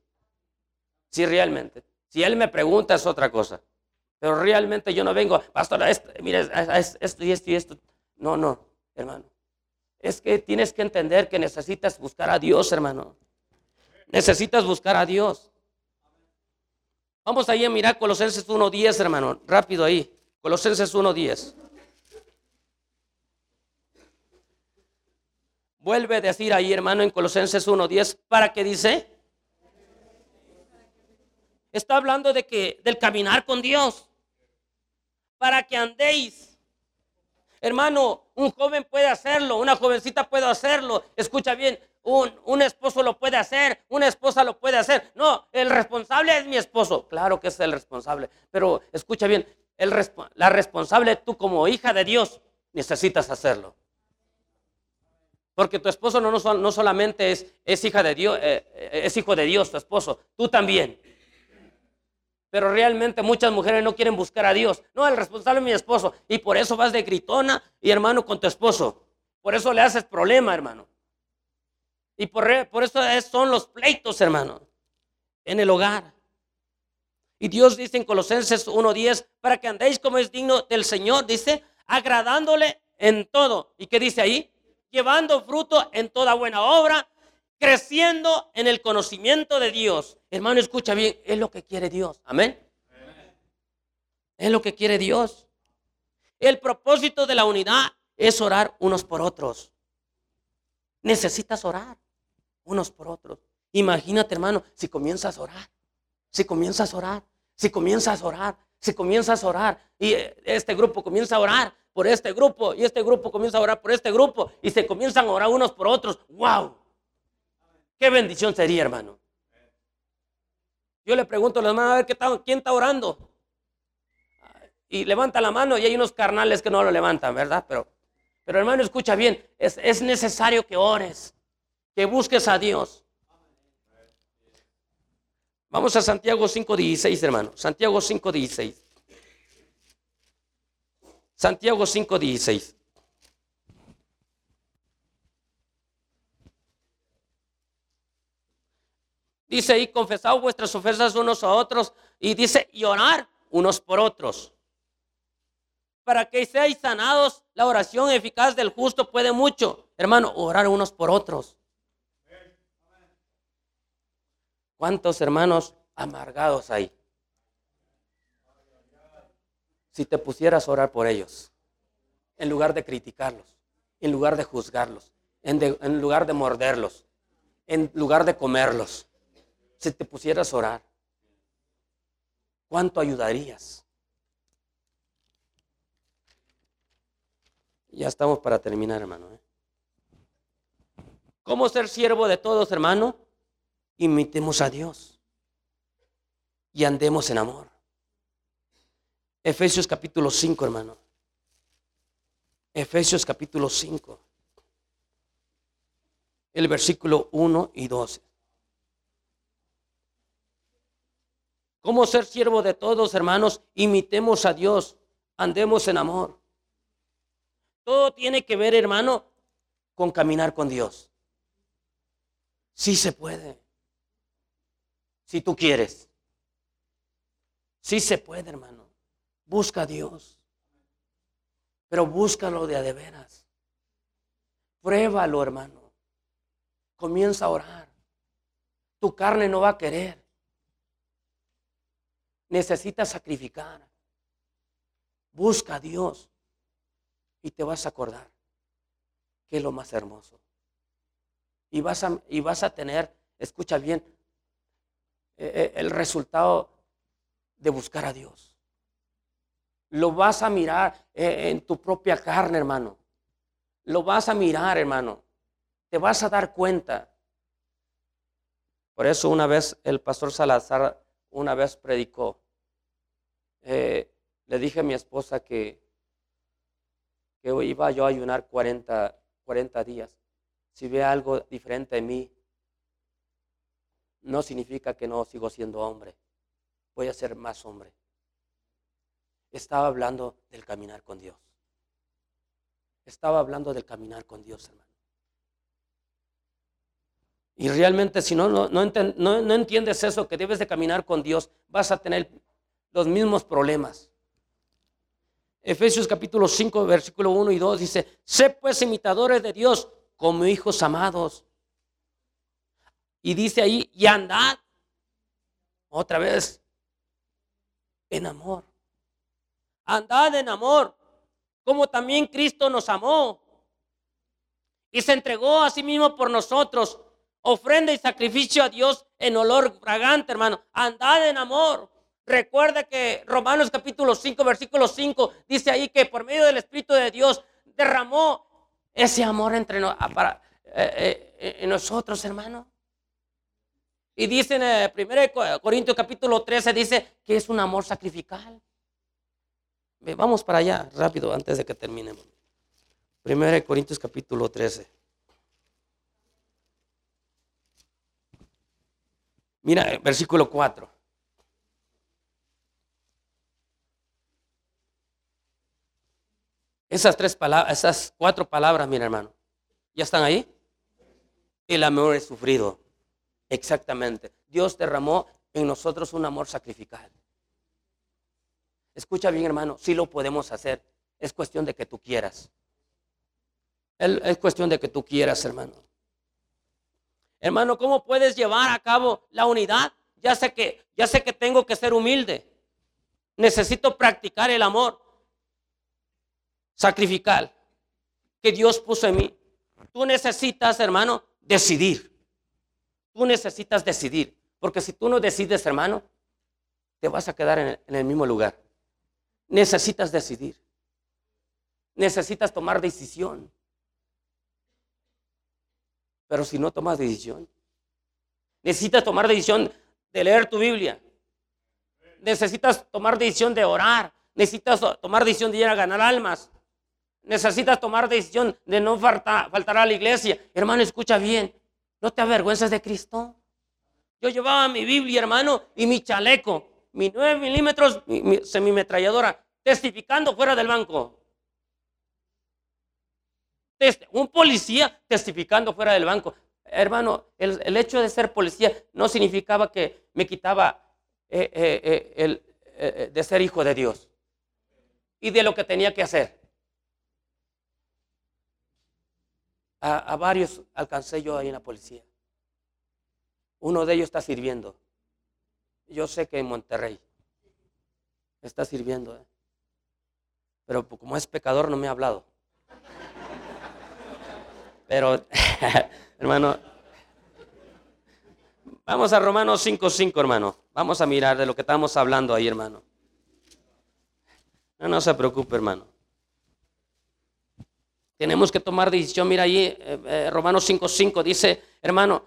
Sí, realmente. Si él me pregunta es otra cosa. Pero realmente yo no vengo, pastor, esto, mire, esto y esto y esto. No, no, hermano. Es que tienes que entender que necesitas buscar a Dios, hermano. Necesitas buscar a Dios. Vamos ahí a mirar Colosenses 1.10, hermano. Rápido ahí. Colosenses 1.10. Vuelve a decir ahí, hermano, en Colosenses 1.10, ¿para qué dice? Está hablando de que del caminar con Dios. Para que andéis. Hermano, un joven puede hacerlo, una jovencita puede hacerlo. Escucha bien, un, un, esposo lo puede hacer, una esposa lo puede hacer. No, el responsable es mi esposo. Claro que es el responsable. Pero escucha bien, la responsable, tú como hija de Dios, necesitas hacerlo. Porque tu esposo no, no, solamente es, es, hija de Dios, eh, eh, es hijo de Dios, tu esposo, tú también. Pero realmente muchas mujeres no quieren buscar a Dios. No, el responsable es mi esposo. Y por eso vas de gritona y hermano con tu esposo. Por eso le haces problema, hermano. Y por, por eso son los pleitos, hermano, en el hogar. Y Dios dice en Colosenses 1.10, para que andéis como es digno del Señor, dice, agradándole en todo. ¿Y qué dice ahí? Llevando fruto en toda buena obra, creciendo en el conocimiento de Dios. Hermano, escucha bien, es lo que quiere Dios. Amén. Es lo que quiere Dios. El propósito de la unidad es orar unos por otros. Necesitas orar unos por otros. Imagínate, hermano, si comienzas a orar, si comienzas a orar, si comienzas a orar, si comienzas a orar y este grupo comienza a orar por este grupo y este grupo comienza a orar por este grupo y se comienzan a orar unos por otros. ¡Wow! Qué bendición sería, hermano. Yo le pregunto a los hermanos, a ver, ¿qué ¿quién está orando? Y levanta la mano y hay unos carnales que no lo levantan, ¿verdad? Pero, pero hermano, escucha bien, es necesario que ores, que busques a Dios. Vamos a Santiago 5.16, hermano. Santiago 5.16. Santiago 5.16. Dice, y confesad vuestras ofensas unos a otros. Y dice, y orar unos por otros. Para que seáis sanados, la oración eficaz del justo puede mucho. Hermano, orar unos por otros. ¿Cuántos hermanos amargados hay? Si te pusieras a orar por ellos, en lugar de criticarlos, en lugar de juzgarlos, en, lugar de morderlos, en lugar de comerlos, si te pusieras a orar, ¿cuánto ayudarías? Ya estamos para terminar, hermano. ¿eh? ¿Cómo ser siervo de todos, hermano? Imitemos a Dios y andemos en amor. Efesios capítulo 5, hermano. Efesios capítulo 5. El versículo 1 y 12. ¿Cómo ser siervo de todos, hermanos? Imitemos a Dios, andemos en amor. Todo tiene que ver, hermano, con caminar con Dios. Sí se puede si tú quieres. Sí se puede, hermano. Busca a Dios. Pero búscalo de a de veras. Pruébalo, hermano. Comienza a orar. Tu carne no va a querer. Necesitas sacrificar. Busca a Dios. Y te vas a acordar que es lo más hermoso. Y vas a, y vas a tener, escucha bien, eh, eh, el resultado de buscar a Dios. Lo vas a mirar eh, en tu propia carne, hermano. Lo vas a mirar, hermano. Te vas a dar cuenta. Por eso una vez el pastor Salazar, una vez predicó. le dije a mi esposa que, que iba yo a ayunar 40, 40 días. Si ve algo diferente en mí, no significa que no sigo siendo hombre. Voy a ser más hombre. Estaba hablando del caminar con Dios. Estaba hablando del caminar con Dios, hermano. Y realmente si no, no, no, entiendes eso, que debes de caminar con Dios, vas a tener los mismos problemas. Efesios capítulo 5, versículo 1 y 2 dice, sé pues imitadores de Dios como hijos amados y dice ahí, y andad otra vez en amor. Andad en amor, como también Cristo nos amó y se entregó a sí mismo por nosotros, ofrenda y sacrificio a Dios en olor fragante, hermano. Andad en amor. Recuerda que Romanos capítulo 5, versículo 5 dice ahí que por medio del Espíritu de Dios derramó ese amor entre para, eh, eh, en nosotros, hermano. Y dice en 1 Corintios capítulo 13, dice que es un amor sacrificial. Vamos para allá, rápido, antes de que terminemos. 1 Corintios capítulo 13. Mira, versículo 4. Esas tres palabras, esas cuatro palabras, mira hermano, ¿ya están ahí? El amor es sufrido. Exactamente. Dios derramó en nosotros un amor sacrificial. Escucha bien, hermano, sí lo podemos hacer. Es cuestión de que tú quieras. Es cuestión de que tú quieras, hermano. Hermano, ¿cómo puedes llevar a cabo la unidad? Ya sé que, ya sé que tengo que ser humilde. Necesito practicar el amor sacrificar que Dios puso en mí. Tú necesitas, hermano, decidir. Tú necesitas decidir. Porque si tú no decides, hermano, te vas a quedar en el, mismo lugar. Necesitas decidir. Necesitas tomar decisión. Pero si no tomas decisión, necesitas tomar decisión de leer tu Biblia. Necesitas tomar decisión de orar. Necesitas tomar decisión de ir a ganar almas. Necesitas tomar decisión de no faltar, a la iglesia. Hermano, escucha bien. No te avergüences de Cristo. Yo llevaba mi Biblia, hermano, y mi chaleco, mi 9 milímetros, mi, semimetralladora, testificando fuera del banco. un policía testificando fuera del banco. Hermano, el, hecho de ser policía no significaba que me quitaba eh, eh, eh, el, de ser hijo de Dios y de lo que tenía que hacer. A, varios alcancé yo ahí en la policía. Uno de ellos está sirviendo. Yo sé que en Monterrey está sirviendo. ¿eh? Pero como es pecador no me ha hablado. Pero, hermano, vamos a Romanos 5.5, hermano. Vamos a mirar de lo que estamos hablando ahí, hermano. No, no se preocupe, hermano. Tenemos que tomar decisión. Mira ahí, eh, eh, Romanos 5.5 dice, hermano,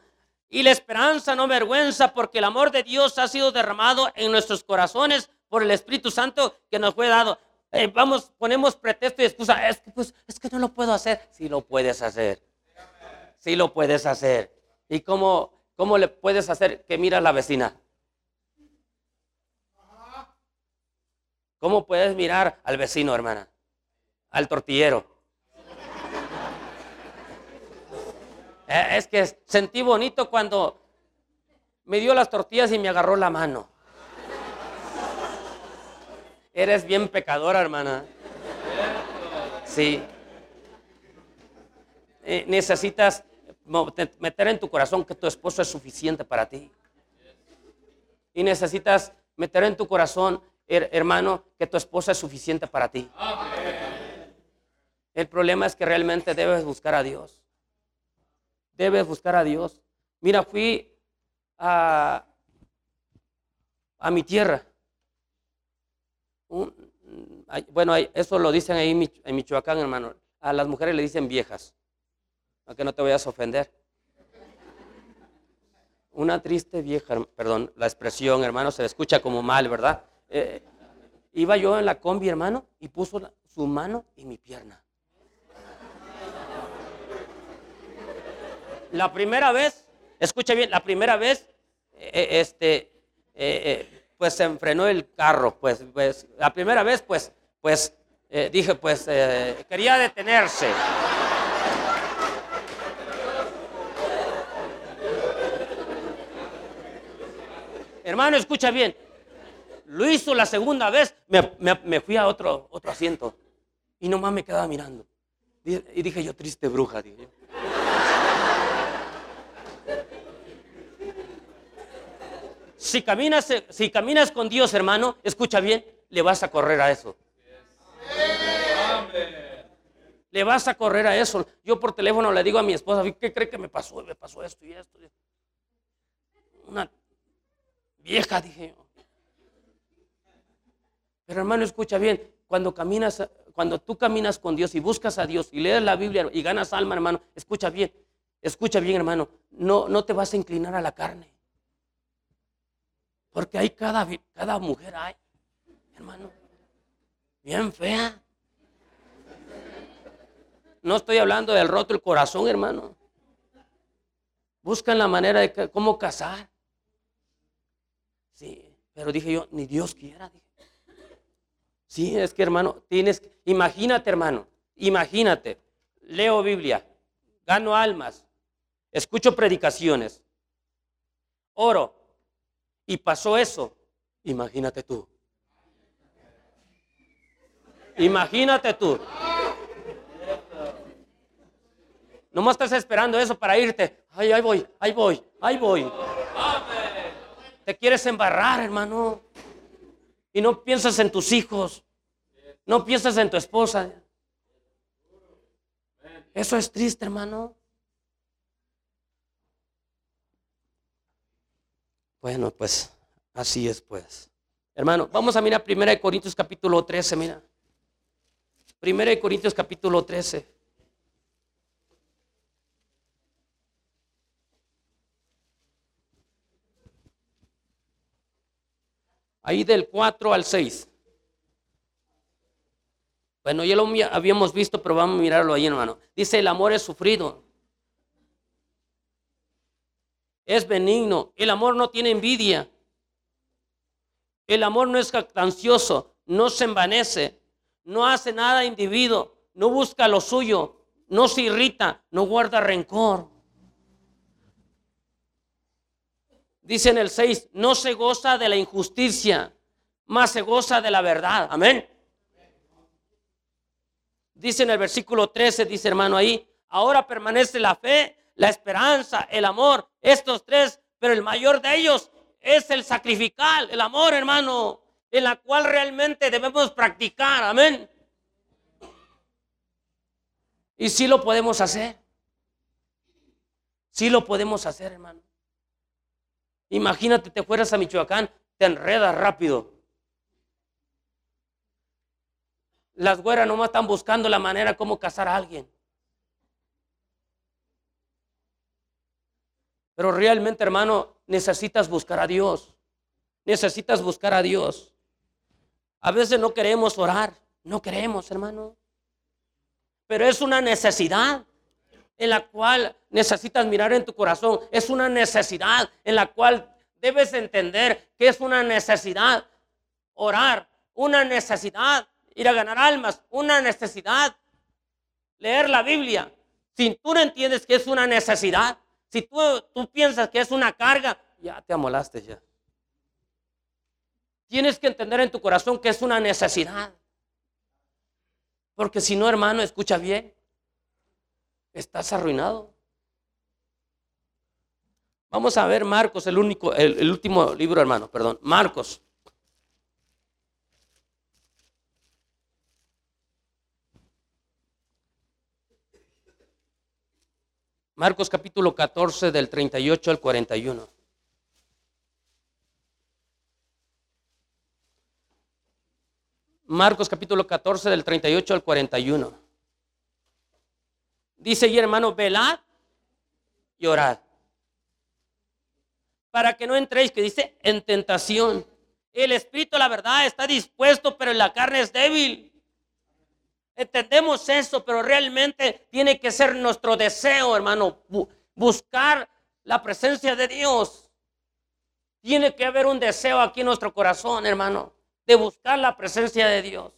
y la esperanza no vergüenza porque el amor de Dios ha sido derramado en nuestros corazones por el Espíritu Santo que nos fue dado. Eh, vamos, ponemos pretexto y excusa. Es que, pues, es que no lo puedo hacer. Sí lo puedes hacer. Sí lo puedes hacer. ¿Y cómo, cómo le puedes hacer que mira a la vecina? ¿Cómo puedes mirar al vecino, hermana? Al tortillero. Es que sentí bonito cuando me dio las tortillas y me agarró la mano. Eres bien pecadora, hermana. Sí. Eh, necesitas meter en tu corazón que tu esposo es suficiente para ti. Y necesitas meter en tu corazón, hermano, que tu esposa es suficiente para ti. El problema es que realmente debes buscar a Dios debes buscar a Dios. Mira, fui a, a mi tierra. bueno, eso lo dicen ahí en Michoacán, hermano. A las mujeres le dicen viejas, para que no te vayas a ofender. Una triste vieja, perdón, la expresión, hermano, se escucha como mal, ¿verdad? Eh, iba yo en la combi, hermano, y puso su mano en mi pierna. La primera vez, escuche bien, la primera vez, eh, eh, este, eh, pues se enfrenó el carro, pues, pues, la primera vez, pues, pues, dije, pues, quería detenerse. Hermano, escucha bien. Lo hizo la segunda vez, me, fui a otro, otro asiento y nomás me quedaba mirando. Y dije yo, triste bruja, dije Si caminas, si caminas con Dios, hermano, escucha bien, le vas a correr a eso. Le vas a correr a eso. Yo por teléfono le digo a mi esposa, ¿qué cree que me pasó? Me pasó esto y esto. Una vieja, dije yo. Pero hermano, escucha bien, cuando caminas, cuando tú caminas con Dios y buscas a Dios y lees la Biblia y ganas alma, hermano, escucha bien, escucha bien, hermano, no, no te vas a inclinar a la carne. Porque hay cada, cada mujer, hay, hermano, bien fea. No estoy hablando del roto el corazón, hermano. Buscan la manera de cómo casar. Sí, pero dije yo, ni Dios quiera. Sí, es que hermano, tienes, imagínate hermano, imagínate, leo Biblia, gano almas, escucho predicaciones, oro, y pasó eso, imagínate tú. Imagínate tú. No más estás esperando eso para irte. Ay, ahí voy, ahí voy, ahí voy. Te quieres embarrar, hermano. Y no piensas en tus hijos. No piensas en tu esposa. Eso es triste, hermano. Bueno, pues así es, pues. Hermano, vamos a mirar 1 Corintios capítulo 13, mira. 1 Corintios capítulo 13. Ahí del 4 al 6. Bueno, ya lo habíamos visto, pero vamos a mirarlo ahí, hermano. Dice, el amor es sufrido. Es benigno. El amor no tiene envidia. El amor no es jactancioso, no se envanece, no hace nada individuo, no busca lo suyo, no se irrita, no guarda rencor. Dice en el 6, no se goza de la injusticia, más se goza de la verdad. Amén. Dice en el versículo 13, dice hermano ahí, ahora permanece la fe, la esperanza, el amor, estos tres, pero el mayor de ellos es el sacrificar, el amor, hermano, en la cual realmente debemos practicar. Amén. Y sí lo podemos hacer. Sí lo podemos hacer, hermano. Imagínate, te fueras a Michoacán, te enredas rápido. Las güeras nomás están buscando la manera como casar a alguien. Pero realmente, hermano, necesitas buscar a Dios. Necesitas buscar a Dios. A veces no queremos orar. No queremos, hermano. Pero es una necesidad en la cual necesitas mirar en tu corazón. Es una necesidad en la cual debes entender que es una necesidad orar, una necesidad ir a ganar almas, una necesidad leer la Biblia. Si tú no entiendes que es una necesidad, si tú, piensas que es una carga, ya te amolaste ya. Tienes que entender en tu corazón que es una necesidad. Porque si no, hermano, escucha bien estás arruinado. Vamos a ver Marcos, el único, el, último libro, hermano, perdón, Marcos. Marcos capítulo 14 del 38 al 41. Marcos capítulo 14 del 38 al 41. Dice y hermano, velad y orad. Para que no entréis, que dice, en tentación. El espíritu, la verdad, está dispuesto, pero la carne es débil. Entendemos eso, pero realmente tiene que ser nuestro deseo, hermano, buscar la presencia de Dios. Tiene que haber un deseo aquí en nuestro corazón, hermano, de buscar la presencia de Dios.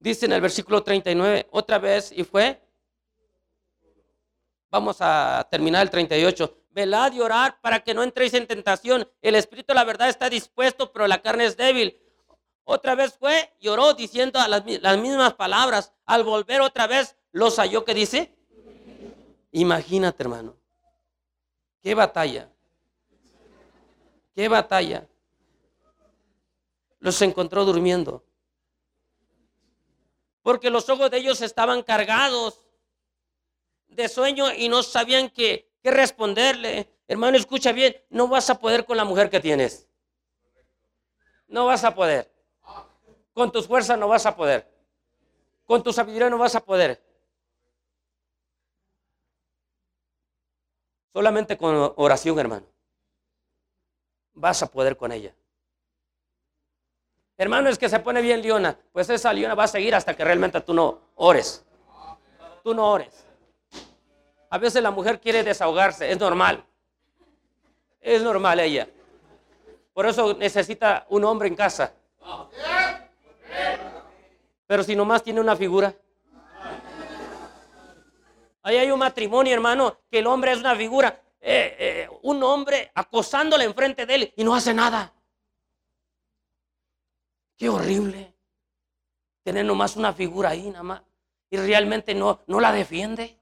Dice en el versículo 39, otra vez, y fue. Vamos a terminar el 38. Velad y orar para que no entréis en tentación. El espíritu, la verdad, está dispuesto, pero la carne es débil. Otra vez fue y oró diciendo las, las mismas palabras. Al volver otra vez, los halló que dice. Imagínate, hermano. Qué batalla. Qué batalla. Los encontró durmiendo porque los ojos de ellos estaban cargados de sueño y no sabían qué, responderle. Hermano, escucha bien, no vas a poder con la mujer que tienes. No vas a poder. Con tus fuerzas no vas a poder. Con tu sabiduría no vas a poder. Solamente con oración, hermano. Vas a poder con ella. Hermano, es que se pone bien leona. Pues esa leona va a seguir hasta que realmente tú no ores. Tú no ores. A veces la mujer quiere desahogarse, es normal. Es normal ella. Por eso necesita un hombre en casa. Pero si nomás tiene una figura. Ahí hay un matrimonio, hermano, que el hombre es una figura. Eh, eh, un hombre acosándole enfrente de él y no hace nada. Qué horrible. Tener nomás una figura ahí, nada más. Y realmente no, no la defiende.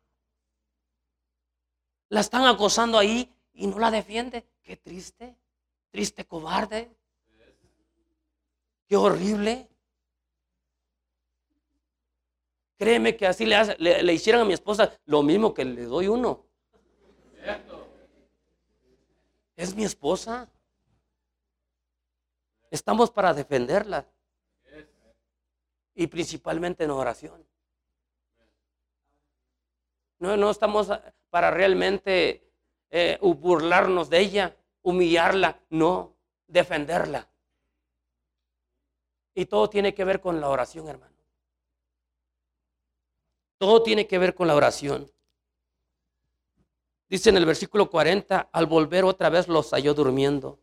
La están acosando ahí y no la defiende. Qué triste, triste cobarde. Qué horrible. Créeme que así le, le, hicieran a mi esposa lo mismo que le doy uno. Es mi esposa. Estamos para defenderla. Y principalmente en oración. No, no estamos para realmente eh, burlarnos de ella, humillarla, no, defenderla. Y todo tiene que ver con la oración, hermano. Todo tiene que ver con la oración. Dice en el versículo 40, al volver otra vez los halló durmiendo.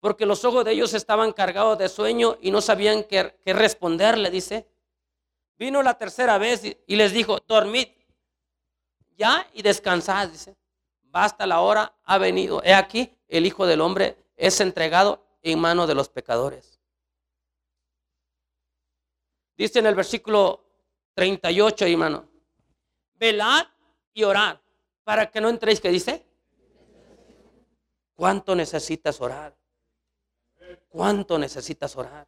Porque los ojos de ellos estaban cargados de sueño y no sabían qué, responderle, dice. Vino la tercera vez y, les dijo, dormid ya y descansad, dice. Basta la hora, ha venido. He aquí, el Hijo del Hombre es entregado en manos de los pecadores. Dice en el versículo 38, hermano. Velad y orad para que no entréis, ¿qué dice? ¿Cuánto necesitas orar? ¿Cuánto necesitas orar?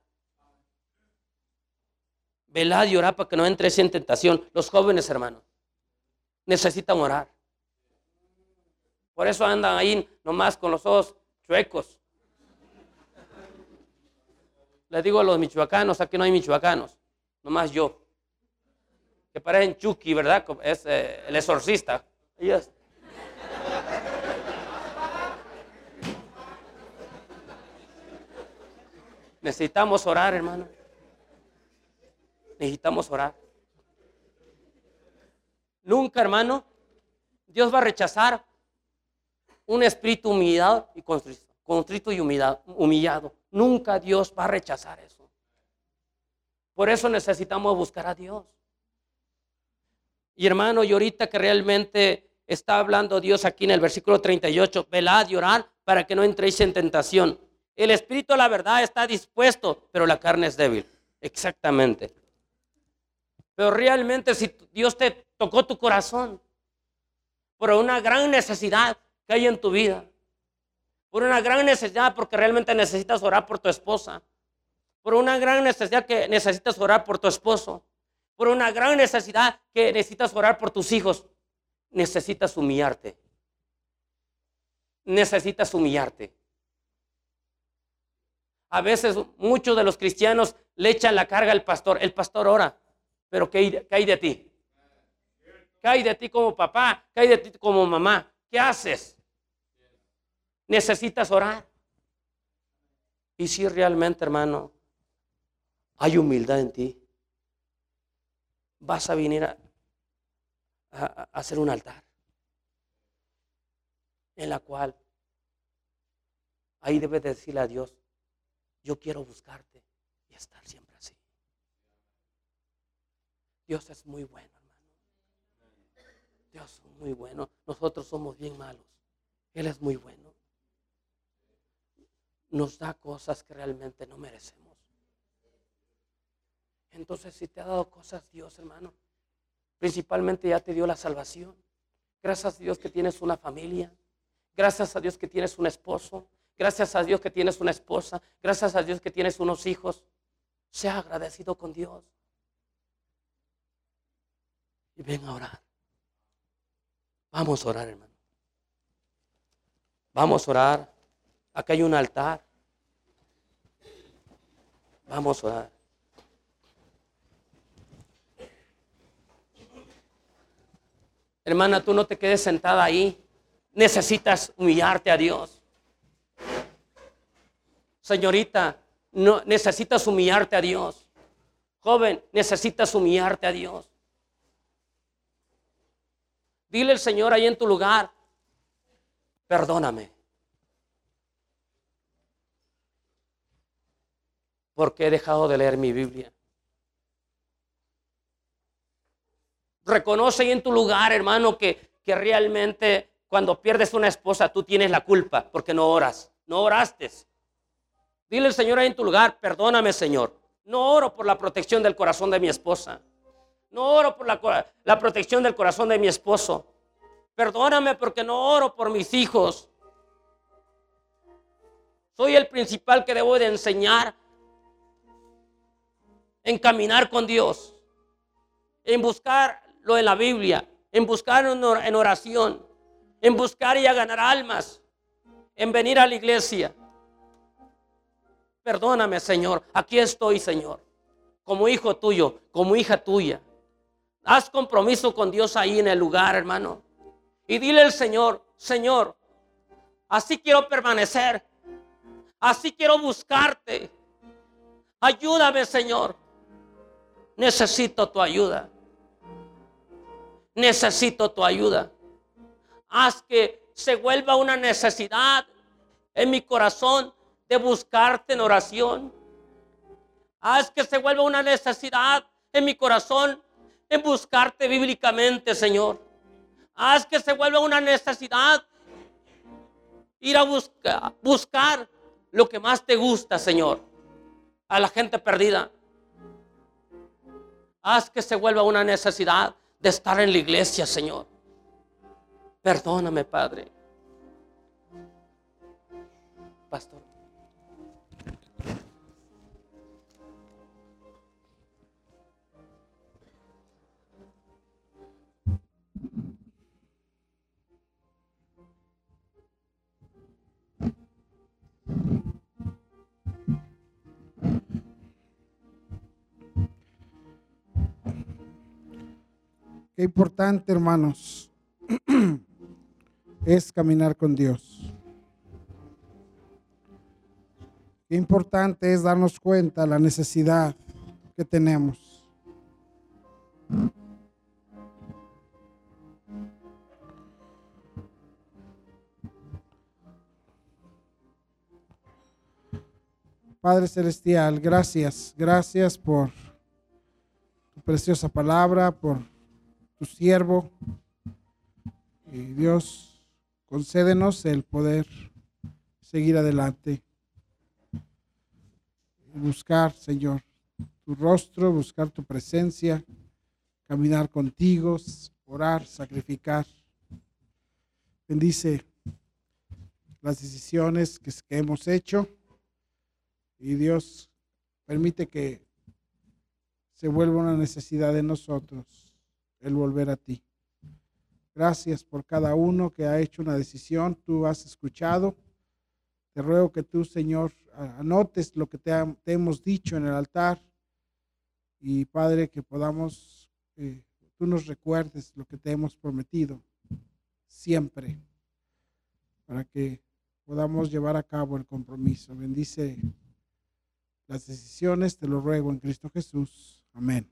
Velad y orad para que no entres en tentación. Los jóvenes, hermanos, necesitan orar. Por eso andan ahí nomás con los ojos chuecos. Les digo a los michoacanos, aquí no hay michoacanos, nomás yo que parecen Chucky, ¿verdad? Es eh, el exorcista. Necesitamos orar, hermano. Necesitamos orar. Nunca, hermano, Dios va a rechazar un espíritu humillado y contrito, y humillado. Nunca Dios va a rechazar eso. Por eso necesitamos buscar a Dios. Y hermano, y ahorita que realmente está hablando Dios aquí en el versículo 38, velad y orad para que no entréis en tentación. El espíritu, la verdad, está dispuesto, pero la carne es débil. Exactamente. Pero realmente si Dios te tocó tu corazón por una gran necesidad que hay en tu vida, por una gran necesidad porque realmente necesitas orar por tu esposa, por una gran necesidad que necesitas orar por tu esposo, por una gran necesidad que necesitas orar por tus hijos, necesitas humillarte. Necesitas humillarte. A veces muchos de los cristianos le echan la carga al pastor. El pastor ora, pero ¿qué hay, de ti? ¿Qué hay de ti como papá? ¿Qué hay de ti como mamá? ¿Qué haces? Necesitas orar. Y si realmente, hermano, hay humildad en ti, vas a venir a, hacer un altar en la cual ahí debes decirle a Dios, yo quiero buscarte y estar siempre así. Dios es muy bueno. Dios es muy bueno. Nosotros somos bien malos. Él es muy bueno. Nos da cosas que realmente no merecemos. Entonces, si te ha dado cosas Dios, hermano, principalmente ya te dio la salvación. Gracias a Dios que tienes una familia. Gracias a Dios que tienes un esposo. Gracias a Dios que tienes una esposa. Gracias a Dios que tienes unos hijos. Sea agradecido con Dios. Y ven a orar. Vamos a orar, hermano. Vamos a orar. Acá hay un altar. Vamos a orar. Hermana, tú no te quedes sentada ahí. Necesitas humillarte a Dios. Señorita, no, necesitas humillarte a Dios. Joven, necesitas humillarte a Dios. Dile al Señor ahí en tu lugar, perdóname. Porque he dejado de leer mi Biblia. Reconoce ahí en tu lugar, hermano, que, que realmente cuando pierdes una esposa tú tienes la culpa porque no oras, no oraste. Dile al Señor ahí en tu lugar, perdóname Señor. No oro por la protección del corazón de mi esposa. No oro por la, la protección del corazón de mi esposo. Perdóname porque no oro por mis hijos. Soy el principal que debo de enseñar en caminar con Dios, en buscar lo de la Biblia, en buscar en oración, en buscar y a ganar almas, en venir a la iglesia. Perdóname, Señor. Aquí estoy, Señor. Como hijo tuyo, como hija tuya. Haz compromiso con Dios ahí en el lugar, hermano. Y dile al Señor, Señor, así quiero permanecer. Así quiero buscarte. Ayúdame, Señor. Necesito tu ayuda. Necesito tu ayuda. Haz que se vuelva una necesidad en mi corazón de buscarte en oración. Haz que se vuelva una necesidad en mi corazón buscarte bíblicamente, Señor. Haz que se vuelva una necesidad ir a buscar lo que más te gusta, Señor, a la gente perdida. Haz que se vuelva una necesidad de estar en la iglesia, Señor. Perdóname, Padre. Qué importante, hermanos, es caminar con Dios. Qué importante es darnos cuenta la necesidad que tenemos. Padre Celestial, gracias, gracias por tu preciosa palabra, por siervo. Y Dios, concédenos el poder seguir adelante. Buscar, Señor, tu rostro, buscar tu presencia, caminar contigo, orar, sacrificar. Bendice las decisiones que hemos hecho y Dios permite que se vuelva una necesidad de nosotros el volver a ti. Gracias por cada uno que ha hecho una decisión, tú has escuchado. Te ruego que tú, Señor, anotes lo que te, hemos dicho en el altar y, Padre, que podamos, eh, tú nos recuerdes lo que te hemos prometido siempre, para que podamos llevar a cabo el compromiso. Bendice las decisiones, te lo ruego en Cristo Jesús. Amén.